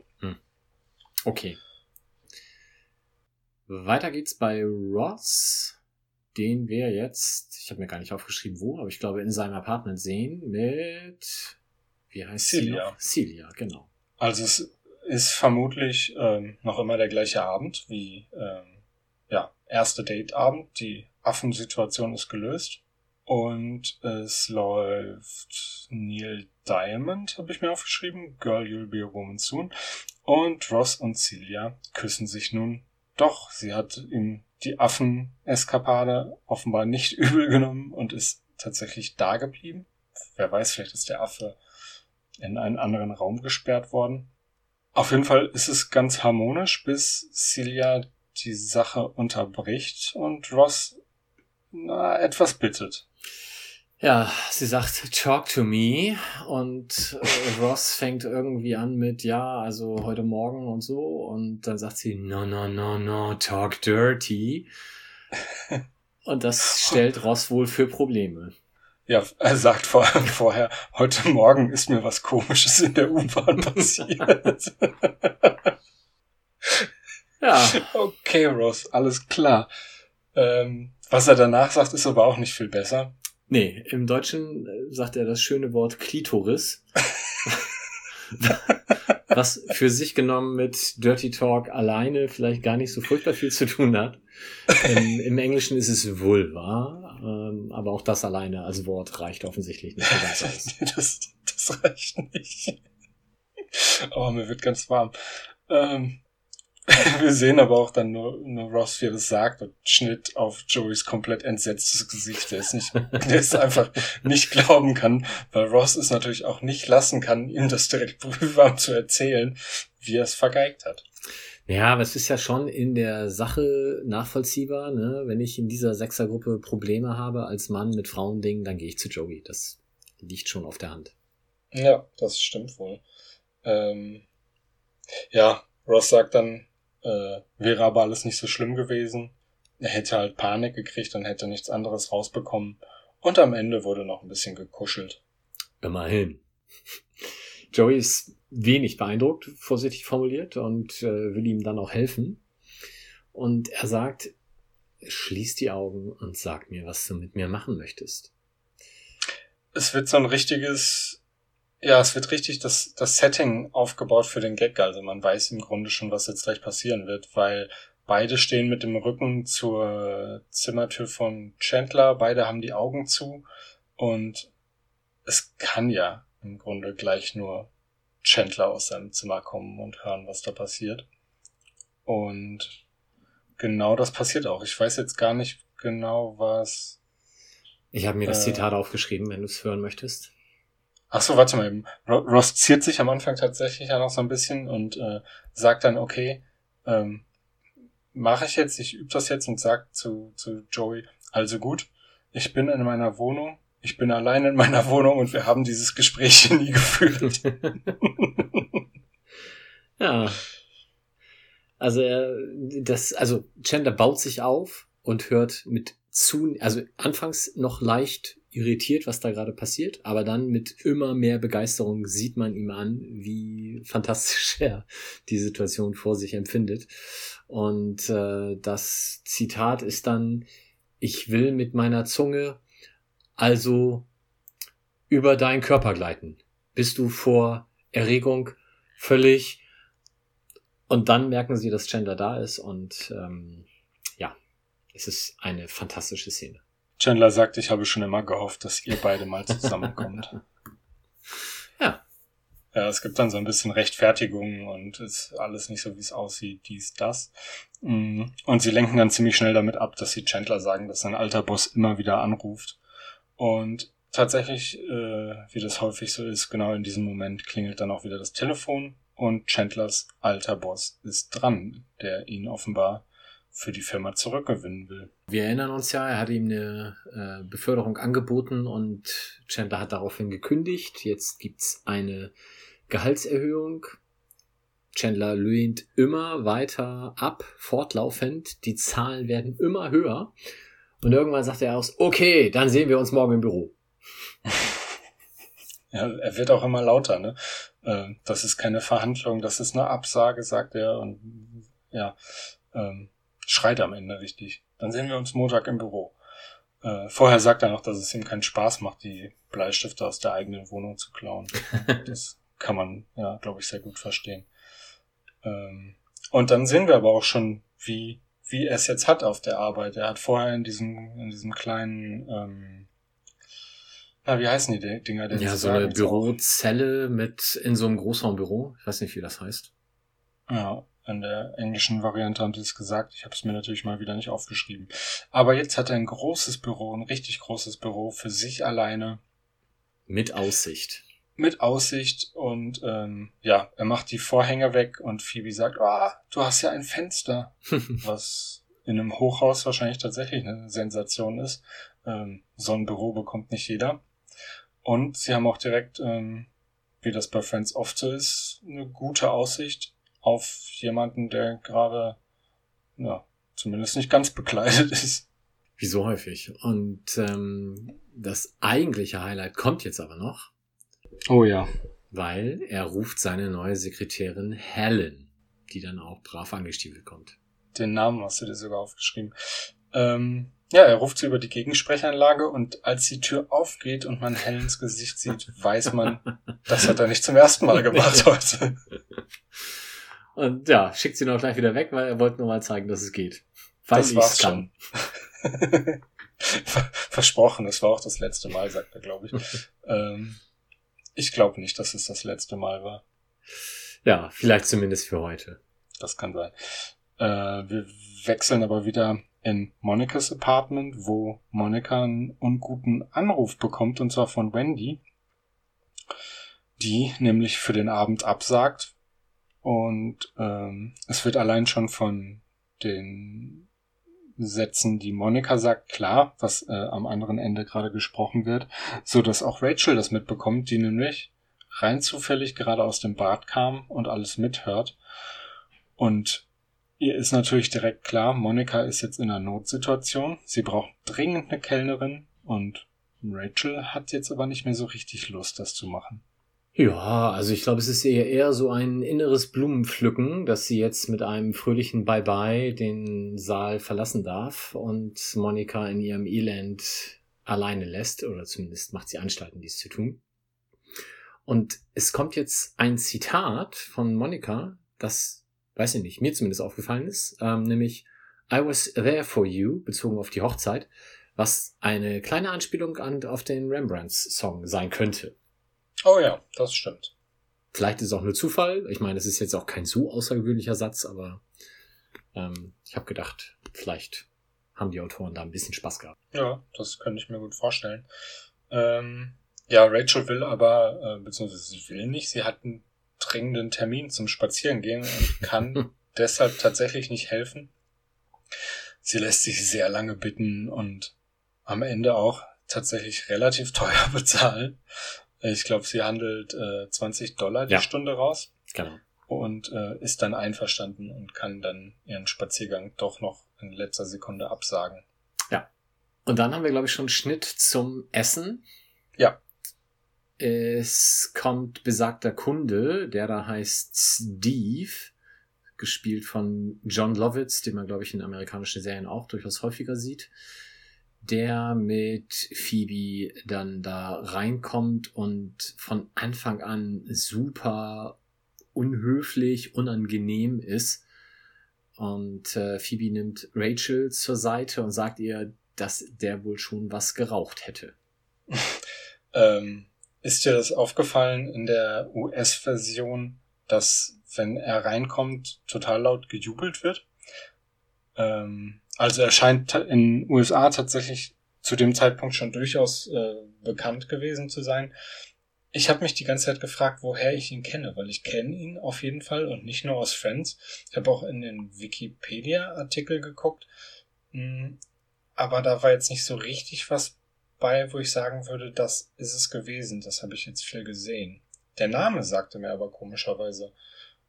Okay. Weiter geht's bei Ross, den wir jetzt, ich habe mir gar nicht aufgeschrieben, wo, aber ich glaube in seinem Apartment sehen mit, wie heißt sie Celia. noch? Celia, genau. Also es ist vermutlich ähm, noch immer der gleiche Abend wie ähm, erste Dateabend. Die Affensituation ist gelöst. Und es läuft Neil Diamond, habe ich mir aufgeschrieben. Girl, you'll be a woman soon. Und Ross und Celia küssen sich nun doch. Sie hat ihm die Affen-Eskapade offenbar nicht übel genommen und ist tatsächlich da geblieben. Wer weiß, vielleicht ist der Affe in einen anderen Raum gesperrt worden. Auf jeden Fall ist es ganz harmonisch, bis Celia die Sache unterbricht und Ross na, etwas bittet. Ja, sie sagt, talk to me und äh, Ross fängt irgendwie an mit, ja, also heute Morgen und so und dann sagt sie, no, no, no, no, talk dirty. Und das stellt Ross wohl für Probleme. Ja, er sagt vor, vorher, heute Morgen ist mir was Komisches in der U-Bahn passiert. Ja, okay, Ross, alles klar. Ähm, was er danach sagt, ist aber auch nicht viel besser. nee, im Deutschen äh, sagt er das schöne Wort Klitoris. was für sich genommen mit Dirty Talk alleine vielleicht gar nicht so furchtbar viel zu tun hat. Im, im Englischen ist es Vulva, ähm, aber auch das alleine als Wort reicht offensichtlich nicht das, das reicht nicht. Oh, mir wird ganz warm. Ähm, wir sehen aber auch dann nur, nur Ross, wie er das sagt, und Schnitt auf Joeys komplett entsetztes Gesicht, der es nicht, der es einfach nicht glauben kann, weil Ross es natürlich auch nicht lassen kann, ihm das direkt prüfwarm zu erzählen, wie er es vergeigt hat. Ja, aber es ist ja schon in der Sache nachvollziehbar, ne? Wenn ich in dieser Sechsergruppe Probleme habe als Mann mit Frauendingen, dann gehe ich zu Joey. Das liegt schon auf der Hand. Ja, das stimmt wohl. Ähm, ja, Ross sagt dann, äh, wäre aber alles nicht so schlimm gewesen. Er hätte halt Panik gekriegt und hätte nichts anderes rausbekommen. Und am Ende wurde noch ein bisschen gekuschelt. Immerhin. Joey ist wenig beeindruckt, vorsichtig formuliert, und äh, will ihm dann auch helfen. Und er sagt, schließ die Augen und sag mir, was du mit mir machen möchtest. Es wird so ein richtiges, ja, es wird richtig das, das Setting aufgebaut für den Gag. Also man weiß im Grunde schon, was jetzt gleich passieren wird, weil beide stehen mit dem Rücken zur Zimmertür von Chandler, beide haben die Augen zu und es kann ja im Grunde gleich nur Chandler aus seinem Zimmer kommen und hören, was da passiert. Und genau das passiert auch. Ich weiß jetzt gar nicht genau, was Ich habe mir das Äh. Zitat aufgeschrieben, wenn du es hören möchtest. Ach so, warte mal eben. Ro- Ross ziert sich am Anfang tatsächlich ja noch so ein bisschen und äh, sagt dann, okay, ähm, mache ich jetzt, ich übe das jetzt und sagt zu, zu Joey, also gut, ich bin in meiner Wohnung, ich bin allein in meiner Wohnung und wir haben dieses Gespräch nie geführt. ja. Also er, das, also Chandler baut sich auf und hört mit zu, also anfangs noch leicht irritiert, was da gerade passiert, aber dann mit immer mehr Begeisterung sieht man ihm an, wie fantastisch er die Situation vor sich empfindet. Und äh, das Zitat ist dann, ich will mit meiner Zunge also über deinen Körper gleiten. Bist du vor Erregung völlig und dann merken sie, dass Chandler da ist und ähm, ja, es ist eine fantastische Szene. Chandler sagt, ich habe schon immer gehofft, dass ihr beide mal zusammenkommt. Ja. Ja, es gibt dann so ein bisschen Rechtfertigungen und ist alles nicht so, wie es aussieht, dies, das. Mm. Und sie lenken dann ziemlich schnell damit ab, dass sie Chandler sagen, dass sein alter Boss immer wieder anruft. Und tatsächlich, äh, wie das häufig so ist, genau in diesem Moment klingelt dann auch wieder das Telefon und Chandlers alter Boss ist dran, der ihn offenbar für die Firma zurückgewinnen will. Wir erinnern uns ja, er hat ihm eine äh, Beförderung angeboten und Chandler hat daraufhin gekündigt. Jetzt gibt's eine Gehaltserhöhung. Chandler lehnt immer weiter ab, fortlaufend. Die Zahlen werden immer höher. Und irgendwann sagt er aus, okay, dann sehen wir uns morgen im Büro. Ja, er wird auch immer lauter, ne? Äh, das ist keine Verhandlung, das ist eine Absage, sagt er. Und ja, ähm, schreit am Ende richtig. Dann sehen wir uns Montag im Büro. Äh, vorher sagt er noch, dass es ihm keinen Spaß macht, die Bleistifte aus der eigenen Wohnung zu klauen. das kann man, ja, glaube ich, sehr gut verstehen. Ähm, und dann sehen wir aber auch schon, wie, wie er es jetzt hat auf der Arbeit. Er hat vorher in diesem, in diesem kleinen, ähm, na, wie heißen die Dinger denn? Ja, so eine Bürozelle mit in so einem Großraumbüro. Ich weiß nicht, wie das heißt. Ja, in der englischen Variante haben sie es gesagt. Ich habe es mir natürlich mal wieder nicht aufgeschrieben. Aber jetzt hat er ein großes Büro, ein richtig großes Büro für sich alleine. Mit Aussicht mit Aussicht und ähm, ja, er macht die Vorhänge weg und Phoebe sagt, ah, du hast ja ein Fenster, was in einem Hochhaus wahrscheinlich tatsächlich eine Sensation ist. Ähm, so ein Büro bekommt nicht jeder. Und sie haben auch direkt, ähm, wie das bei Friends oft so ist, eine gute Aussicht auf jemanden, der gerade, ja, zumindest nicht ganz bekleidet ist. Wie so häufig. Und ähm, das eigentliche Highlight kommt jetzt aber noch. Oh ja. Weil er ruft seine neue Sekretärin Helen, die dann auch brav angestiefelt kommt. Den Namen hast du dir sogar aufgeschrieben. Ähm, ja, er ruft sie über die Gegensprechanlage und als die Tür aufgeht und man Helens Gesicht sieht, weiß man, das hat er nicht zum ersten Mal gemacht heute. Und ja, schickt sie noch gleich wieder weg, weil er wollte nur mal zeigen, dass es geht. Weil das war's kann. schon. Versprochen, das war auch das letzte Mal, sagt er, glaube ich. ähm, ich glaube nicht, dass es das letzte Mal war. Ja, vielleicht zumindest für heute. Das kann sein. Äh, wir wechseln aber wieder in Monikas Apartment, wo Monika einen unguten Anruf bekommt, und zwar von Wendy, die nämlich für den Abend absagt. Und ähm, es wird allein schon von den Sätzen, die Monika sagt, klar, was äh, am anderen Ende gerade gesprochen wird, so dass auch Rachel das mitbekommt, die nämlich rein zufällig gerade aus dem Bad kam und alles mithört. Und ihr ist natürlich direkt klar, Monika ist jetzt in einer Notsituation. Sie braucht dringend eine Kellnerin und Rachel hat jetzt aber nicht mehr so richtig Lust, das zu machen. Ja, also ich glaube, es ist eher, eher so ein inneres Blumenpflücken, dass sie jetzt mit einem fröhlichen Bye-bye den Saal verlassen darf und Monika in ihrem Elend alleine lässt, oder zumindest macht sie Anstalten, dies zu tun. Und es kommt jetzt ein Zitat von Monika, das, weiß ich nicht, mir zumindest aufgefallen ist, ähm, nämlich I was there for you, bezogen auf die Hochzeit, was eine kleine Anspielung an, auf den Rembrandts-Song sein könnte. Oh ja, das stimmt. Vielleicht ist es auch nur Zufall. Ich meine, es ist jetzt auch kein so außergewöhnlicher Satz, aber ähm, ich habe gedacht, vielleicht haben die Autoren da ein bisschen Spaß gehabt. Ja, das könnte ich mir gut vorstellen. Ähm, ja, Rachel will aber, äh, beziehungsweise sie will nicht, sie hat einen dringenden Termin zum Spazierengehen und kann deshalb tatsächlich nicht helfen. Sie lässt sich sehr lange bitten und am Ende auch tatsächlich relativ teuer bezahlen. Ich glaube, sie handelt äh, 20 Dollar die ja. Stunde raus. Genau. Und äh, ist dann einverstanden und kann dann ihren Spaziergang doch noch in letzter Sekunde absagen. Ja. Und dann haben wir, glaube ich, schon Schnitt zum Essen. Ja. Es kommt besagter Kunde, der da heißt Steve, gespielt von John Lovitz, den man, glaube ich, in amerikanischen Serien auch durchaus häufiger sieht der mit Phoebe dann da reinkommt und von Anfang an super unhöflich, unangenehm ist. Und äh, Phoebe nimmt Rachel zur Seite und sagt ihr, dass der wohl schon was geraucht hätte. ähm, ist dir das aufgefallen in der US-Version, dass wenn er reinkommt, total laut gejubelt wird? Ähm, also er scheint in USA tatsächlich zu dem Zeitpunkt schon durchaus äh, bekannt gewesen zu sein. Ich habe mich die ganze Zeit gefragt, woher ich ihn kenne, weil ich kenne ihn auf jeden Fall und nicht nur aus Friends. Ich habe auch in den Wikipedia-Artikel geguckt, hm, aber da war jetzt nicht so richtig was bei, wo ich sagen würde, das ist es gewesen. Das habe ich jetzt viel gesehen. Der Name sagte mir aber komischerweise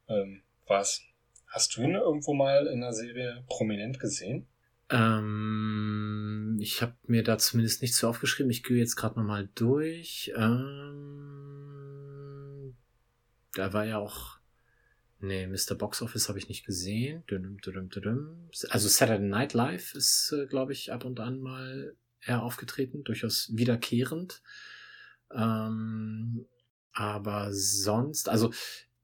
ähm, was. Hast du ihn irgendwo mal in der Serie prominent gesehen? Ähm, ich habe mir da zumindest nicht so aufgeschrieben. Ich gehe jetzt gerade nochmal durch. Ähm, da war ja auch. Nee, Mr. Box Office habe ich nicht gesehen. Also Saturday Night Live ist, äh, glaube ich, ab und an mal eher aufgetreten, durchaus wiederkehrend. Ähm, aber sonst, also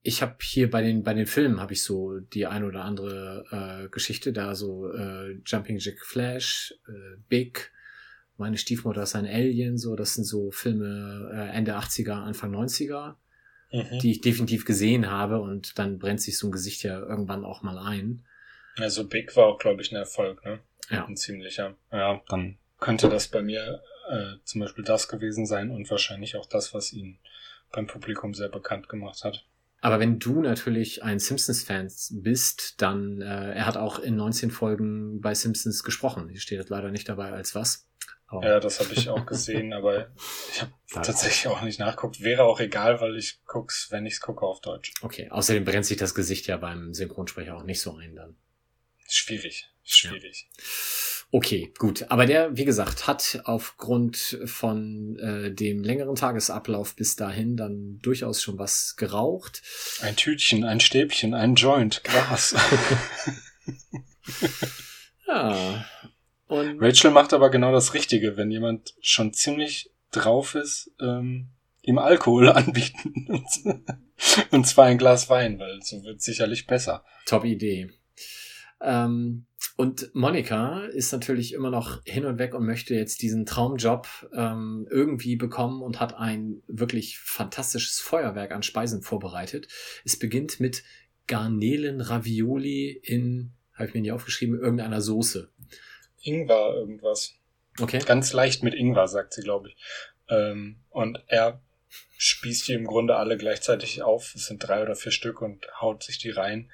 ich habe hier bei den bei den Filmen habe ich so die ein oder andere äh, Geschichte da so äh, Jumping Jack Flash, äh, Big, meine Stiefmutter ist ein Alien, so das sind so Filme äh, Ende 80er, Anfang 90er, mhm. die ich definitiv gesehen habe und dann brennt sich so ein Gesicht ja irgendwann auch mal ein. Also Big war auch glaube ich ein Erfolg, ne? Ja. Ein ziemlicher. Ja, dann könnte das bei mir äh, zum Beispiel das gewesen sein und wahrscheinlich auch das, was ihn beim Publikum sehr bekannt gemacht hat. Aber wenn du natürlich ein Simpsons-Fan bist, dann, äh, er hat auch in 19 Folgen bei Simpsons gesprochen. Hier steht leider nicht dabei als was. Aber ja, das habe ich auch gesehen, aber ich habe tatsächlich auch nicht nachguckt. Wäre auch egal, weil ich guck's, wenn ich's gucke, auf Deutsch. Okay, außerdem brennt sich das Gesicht ja beim Synchronsprecher auch nicht so ein dann. Schwierig, schwierig. Ja. Okay, gut. Aber der, wie gesagt, hat aufgrund von äh, dem längeren Tagesablauf bis dahin dann durchaus schon was geraucht. Ein Tütchen, ein Stäbchen, ein Joint, Gras. ja. Und Rachel macht aber genau das Richtige, wenn jemand schon ziemlich drauf ist, ähm, ihm Alkohol anbieten. Und zwar ein Glas Wein, weil so wird sicherlich besser. Top Idee. Ähm, und Monika ist natürlich immer noch hin und weg und möchte jetzt diesen Traumjob ähm, irgendwie bekommen und hat ein wirklich fantastisches Feuerwerk an Speisen vorbereitet. Es beginnt mit Garnelen Ravioli in, habe ich mir nie aufgeschrieben, irgendeiner Soße. Ingwer irgendwas. Okay. Ganz leicht mit Ingwer, sagt sie, glaube ich. Ähm, und er spießt die im Grunde alle gleichzeitig auf. Es sind drei oder vier Stück und haut sich die rein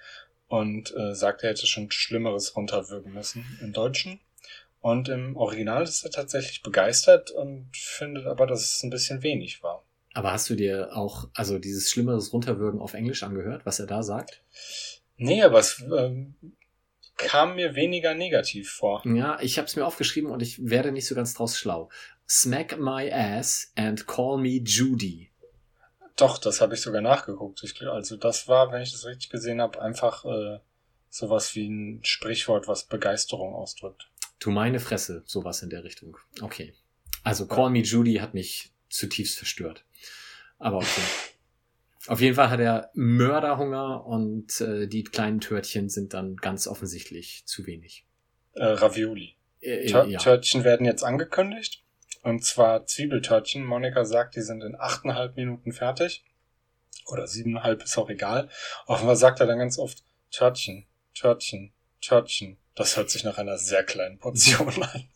und äh, sagt, er hätte schon Schlimmeres runterwürgen müssen im Deutschen. Und im Original ist er tatsächlich begeistert und findet aber, dass es ein bisschen wenig war. Aber hast du dir auch also dieses Schlimmeres runterwürgen auf Englisch angehört, was er da sagt? Nee, aber es ähm, kam mir weniger negativ vor. Ja, ich habe es mir aufgeschrieben und ich werde nicht so ganz draus schlau. Smack my ass and call me Judy. Doch, das habe ich sogar nachgeguckt. Ich, also das war, wenn ich das richtig gesehen habe, einfach äh, sowas wie ein Sprichwort, was Begeisterung ausdrückt. Du meine Fresse, sowas in der Richtung. Okay. Also Call Me Judy hat mich zutiefst verstört. Aber okay. Auf jeden Fall hat er Mörderhunger und äh, die kleinen Törtchen sind dann ganz offensichtlich zu wenig. Äh, Ravioli. Äh, Tör ja. Törtchen werden jetzt angekündigt. Und zwar Zwiebeltörtchen. Monika sagt, die sind in achteinhalb Minuten fertig. Oder siebeneinhalb, ist auch egal. Offenbar sagt er dann ganz oft Törtchen, Törtchen, Törtchen. Das hört sich nach einer sehr kleinen Portion an.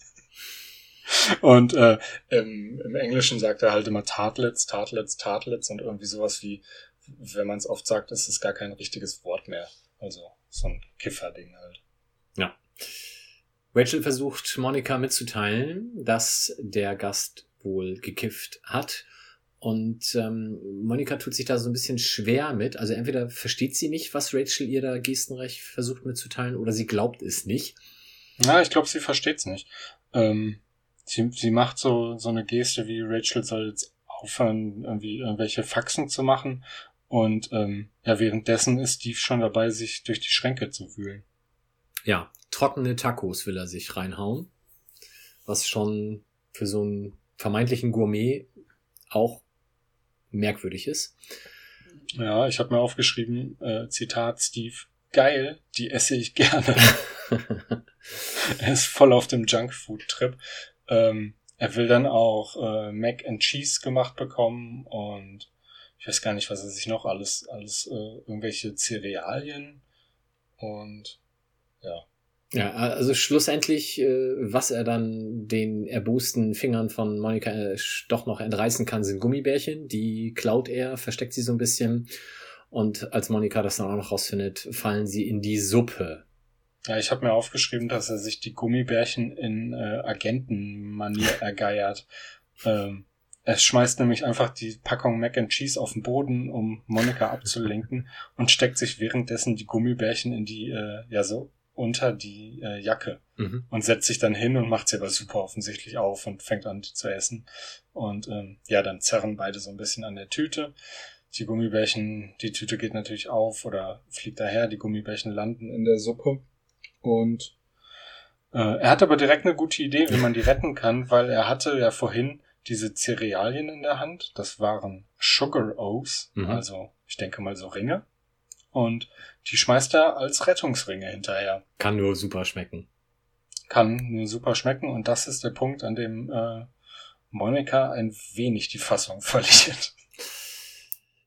Und äh, im, im Englischen sagt er halt immer Tartlets, Tartlets, Tartlets und irgendwie sowas wie, wenn man es oft sagt, ist es gar kein richtiges Wort mehr. Also so ein Kifferding halt. Ja. Rachel versucht Monika mitzuteilen, dass der Gast wohl gekifft hat. Und ähm, Monika tut sich da so ein bisschen schwer mit. Also entweder versteht sie nicht, was Rachel ihr da gestenrecht versucht mitzuteilen, oder sie glaubt es nicht. Ja, ich glaube, sie versteht es nicht. Ähm, sie, sie macht so, so eine Geste, wie Rachel soll jetzt aufhören, irgendwie irgendwelche Faxen zu machen. Und ähm, ja, währenddessen ist Steve schon dabei, sich durch die Schränke zu wühlen. Ja, trockene Tacos will er sich reinhauen. Was schon für so einen vermeintlichen Gourmet auch merkwürdig ist. Ja, ich habe mir aufgeschrieben, äh, Zitat Steve, geil, die esse ich gerne. er ist voll auf dem Junkfood-Trip. Ähm, er will dann auch äh, Mac and Cheese gemacht bekommen und ich weiß gar nicht, was er sich noch alles, alles äh, irgendwelche Cerealien und ja. Ja, also schlussendlich, äh, was er dann den erbosten Fingern von Monika äh, doch noch entreißen kann, sind Gummibärchen. Die klaut er, versteckt sie so ein bisschen. Und als Monika das dann auch noch rausfindet, fallen sie in die Suppe. Ja, ich habe mir aufgeschrieben, dass er sich die Gummibärchen in äh, Agentenmanier ergeiert. Ähm, er schmeißt nämlich einfach die Packung Mac and Cheese auf den Boden, um Monika abzulenken und steckt sich währenddessen die Gummibärchen in die, äh, ja so unter die äh, Jacke Mhm. und setzt sich dann hin und macht sie aber super offensichtlich auf und fängt an zu essen. Und ähm, ja, dann zerren beide so ein bisschen an der Tüte. Die Gummibärchen, die Tüte geht natürlich auf oder fliegt daher, die Gummibärchen landen in der Suppe. Und äh, er hat aber direkt eine gute Idee, wie man die retten kann, weil er hatte ja vorhin diese Cerealien in der Hand. Das waren Sugar Oats, Mhm. also ich denke mal so Ringe. Und die schmeißt er als Rettungsringe hinterher Kann nur super schmecken. kann nur super schmecken und das ist der Punkt, an dem äh, Monika ein wenig die Fassung verliert.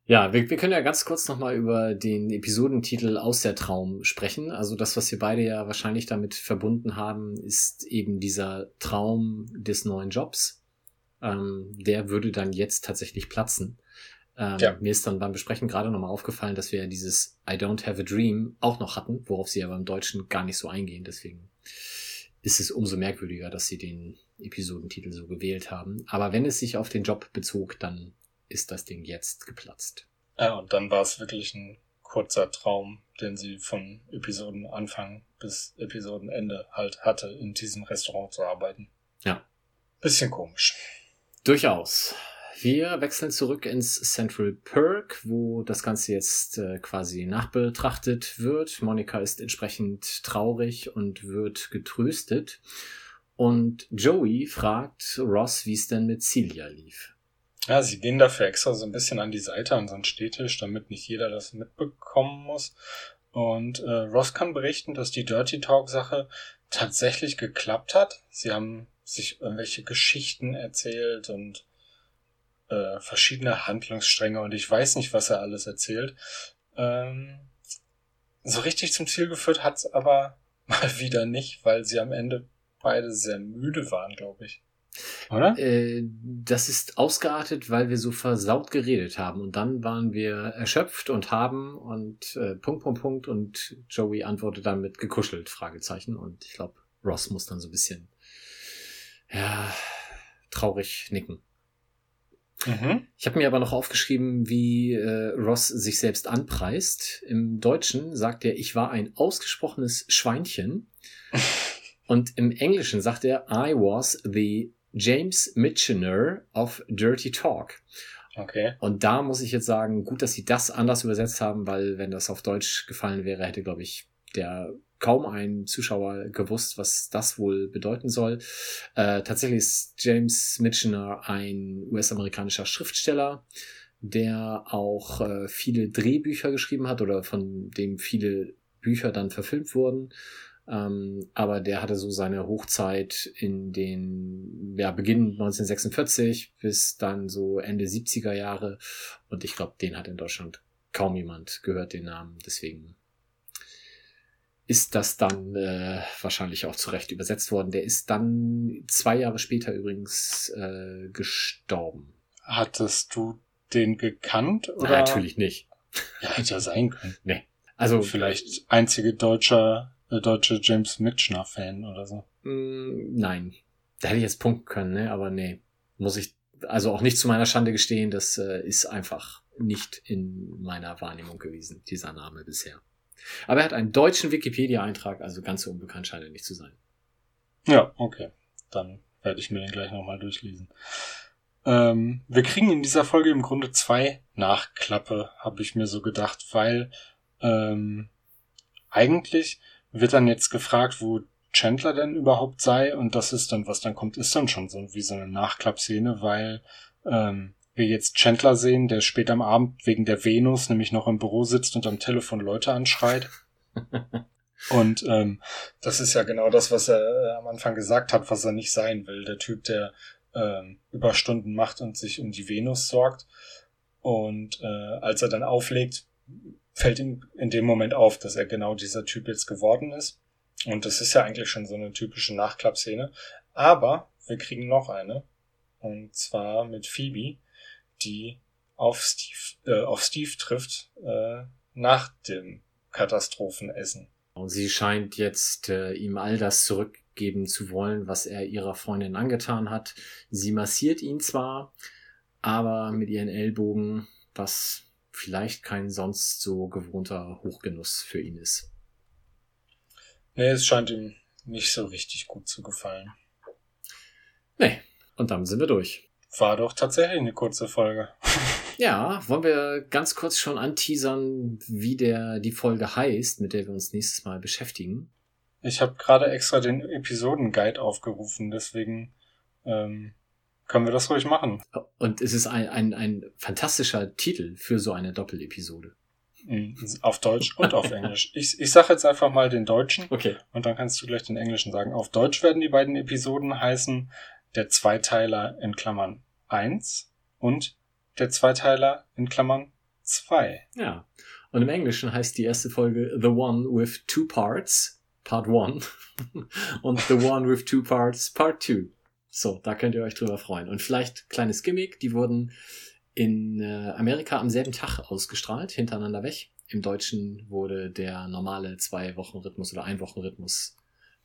Ja, wir, wir können ja ganz kurz nochmal über den Episodentitel Aus der Traum sprechen. Also das, was wir beide ja wahrscheinlich damit verbunden haben, ist eben dieser Traum des neuen Jobs. Ähm, der würde dann jetzt tatsächlich platzen. Ähm, Ja. Mir ist dann beim Besprechen gerade nochmal aufgefallen, dass wir ja dieses I don't have a dream auch noch hatten, worauf sie ja beim Deutschen gar nicht so eingehen. Deswegen ist es umso merkwürdiger, dass sie den Episodentitel so gewählt haben. Aber wenn es sich auf den Job bezog, dann ist das Ding jetzt geplatzt. Ja, und dann war es wirklich ein kurzer Traum, den sie von Episodenanfang bis Episodenende halt hatte, in diesem Restaurant zu arbeiten. Ja. Bisschen komisch. Durchaus. Wir wechseln zurück ins Central Perk, wo das Ganze jetzt äh, quasi nachbetrachtet wird. Monika ist entsprechend traurig und wird getröstet. Und Joey fragt Ross, wie es denn mit Celia lief. Ja, sie gehen dafür extra so ein bisschen an die Seite, an so einen Stehtisch, damit nicht jeder das mitbekommen muss. Und äh, Ross kann berichten, dass die Dirty Talk-Sache tatsächlich geklappt hat. Sie haben sich irgendwelche Geschichten erzählt und äh, verschiedene Handlungsstränge und ich weiß nicht, was er alles erzählt. Ähm, so richtig zum Ziel geführt hat's aber mal wieder nicht, weil sie am Ende beide sehr müde waren, glaube ich. Oder? Äh, das ist ausgeartet, weil wir so versaut geredet haben. Und dann waren wir erschöpft und haben und äh, Punkt, Punkt, Punkt. Und Joey antwortet dann mit gekuschelt, Fragezeichen. Und ich glaube, Ross muss dann so ein bisschen, ja, traurig nicken. Mhm. Ich habe mir aber noch aufgeschrieben, wie äh, Ross sich selbst anpreist. Im Deutschen sagt er, ich war ein ausgesprochenes Schweinchen. Und im Englischen sagt er, I was the James Michener of Dirty Talk. Okay. Und da muss ich jetzt sagen, gut, dass sie das anders übersetzt haben, weil wenn das auf Deutsch gefallen wäre, hätte, glaube ich, der kaum ein Zuschauer gewusst, was das wohl bedeuten soll. Äh, tatsächlich ist James Michener ein US-amerikanischer Schriftsteller, der auch äh, viele Drehbücher geschrieben hat oder von dem viele Bücher dann verfilmt wurden. Ähm, aber der hatte so seine Hochzeit in den, ja, Beginn 1946 bis dann so Ende 70er Jahre. Und ich glaube, den hat in Deutschland kaum jemand gehört, den Namen. Deswegen ist das dann äh, wahrscheinlich auch zurecht übersetzt worden. Der ist dann zwei Jahre später übrigens äh, gestorben. Hattest du den gekannt? Oder? Na, natürlich nicht. Ja, hätte ja sein können. Nee. Also Vielleicht einzige deutscher, äh, deutsche James Mitchner-Fan oder so. Mm, Nein. Da hätte ich jetzt punkten können, ne? aber nee. Muss ich also auch nicht zu meiner Schande gestehen, das äh, ist einfach nicht in meiner Wahrnehmung gewesen, dieser Name bisher. Aber er hat einen deutschen Wikipedia-Eintrag, also ganz so unbekannt scheint er nicht zu sein. Ja, okay. Dann werde ich mir den gleich nochmal durchlesen. Ähm, wir kriegen in dieser Folge im Grunde zwei Nachklappe, habe ich mir so gedacht, weil ähm, eigentlich wird dann jetzt gefragt, wo Chandler denn überhaupt sei und das ist dann, was dann kommt, ist dann schon so wie so eine Nachklappszene, weil ähm, wir jetzt Chandler sehen, der später am Abend wegen der Venus nämlich noch im Büro sitzt und am Telefon Leute anschreit. Und ähm, das ist ja genau das, was er äh, am Anfang gesagt hat, was er nicht sein will. Der Typ, der ähm, Überstunden macht und sich um die Venus sorgt. Und äh, als er dann auflegt, fällt ihm in dem Moment auf, dass er genau dieser Typ jetzt geworden ist. Und das ist ja eigentlich schon so eine typische Nachklappszene. Aber wir kriegen noch eine. Und zwar mit Phoebe, die auf Steve, äh, auf Steve trifft äh, nach dem Katastrophenessen. Und sie scheint jetzt äh, ihm all das zurückgeben zu wollen, was er ihrer Freundin angetan hat. Sie massiert ihn zwar, aber mit ihren Ellbogen, was vielleicht kein sonst so gewohnter Hochgenuss für ihn ist. Nee, es scheint ihm nicht so richtig gut zu gefallen. Nee, und dann sind wir durch. War doch tatsächlich eine kurze Folge. Ja, wollen wir ganz kurz schon anteasern, wie der die Folge heißt, mit der wir uns nächstes Mal beschäftigen. Ich habe gerade extra den Episodenguide aufgerufen, deswegen ähm, können wir das ruhig machen. Und es ist ein, ein, ein fantastischer Titel für so eine Doppelepisode. Mhm, Auf Deutsch und auf Englisch. Ich, ich sage jetzt einfach mal den Deutschen Okay. und dann kannst du gleich den Englischen sagen. Auf Deutsch werden die beiden Episoden heißen der Zweiteiler in Klammern 1 und der Zweiteiler in Klammern 2. Ja. Und im Englischen heißt die erste Folge The One with Two Parts, Part One. und The One with Two Parts, Part Two. So, da könnt ihr euch drüber freuen. Und vielleicht kleines Gimmick, die wurden in äh, Amerika am selben Tag ausgestrahlt, hintereinander weg. Im Deutschen wurde der normale Zwei-Wochen-Rhythmus oder Ein-Wochen-Rhythmus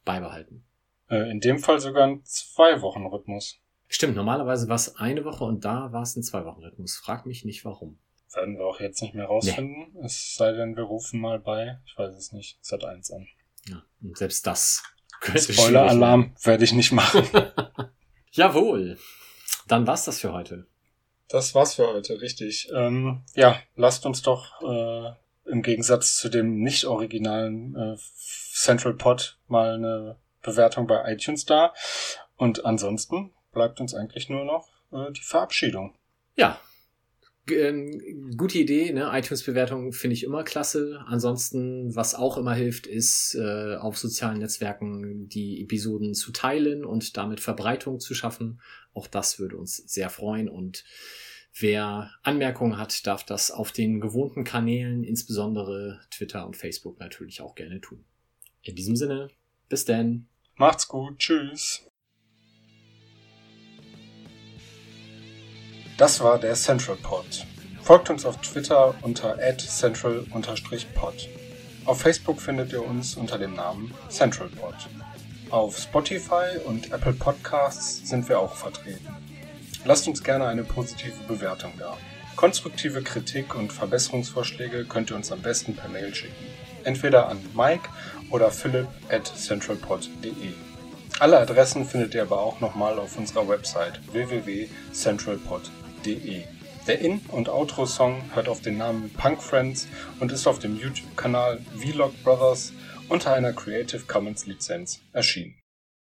beibehalten. Äh, in dem Fall sogar ein Zwei-Wochen-Rhythmus. Stimmt, normalerweise war es eine Woche und da war es ein Zwei-Wochen-Rhythmus. Frag mich nicht warum. Werden wir auch jetzt nicht mehr rausfinden. Es sei denn, wir rufen mal bei, ich weiß es nicht, Z1 an. Ja, und selbst das Spoiler-Alarm werde ich nicht machen. Jawohl. Dann war's das für heute. Das war's für heute, richtig. Ähm, ja, lasst uns doch äh, im Gegensatz zu dem nicht originalen äh, Central Pod mal eine Bewertung bei iTunes da. Und ansonsten bleibt uns eigentlich nur noch äh, die Verabschiedung. Ja. Ähm, gute Idee, ne? iTunes-Bewertung finde ich immer klasse. Ansonsten, was auch immer hilft, ist äh, auf sozialen Netzwerken die Episoden zu teilen und damit Verbreitung zu schaffen. Auch das würde uns sehr freuen. Und wer Anmerkungen hat, darf das auf den gewohnten Kanälen, insbesondere Twitter und Facebook, natürlich auch gerne tun. In diesem Sinne, bis dann. Macht's gut, tschüss. Das war der Central Pod. Folgt uns auf Twitter unter @central_pod. Auf Facebook findet ihr uns unter dem Namen Central Pod. Auf Spotify und Apple Podcasts sind wir auch vertreten. Lasst uns gerne eine positive Bewertung da. Konstruktive Kritik und Verbesserungsvorschläge könnt ihr uns am besten per Mail schicken. Entweder an Mike oder philipp at centralpod.de. Alle Adressen findet ihr aber auch nochmal auf unserer Website www.centralpod.de. Der In- und Outro-Song hört auf den Namen Punk Friends und ist auf dem YouTube-Kanal Vlog Brothers unter einer Creative Commons Lizenz erschienen.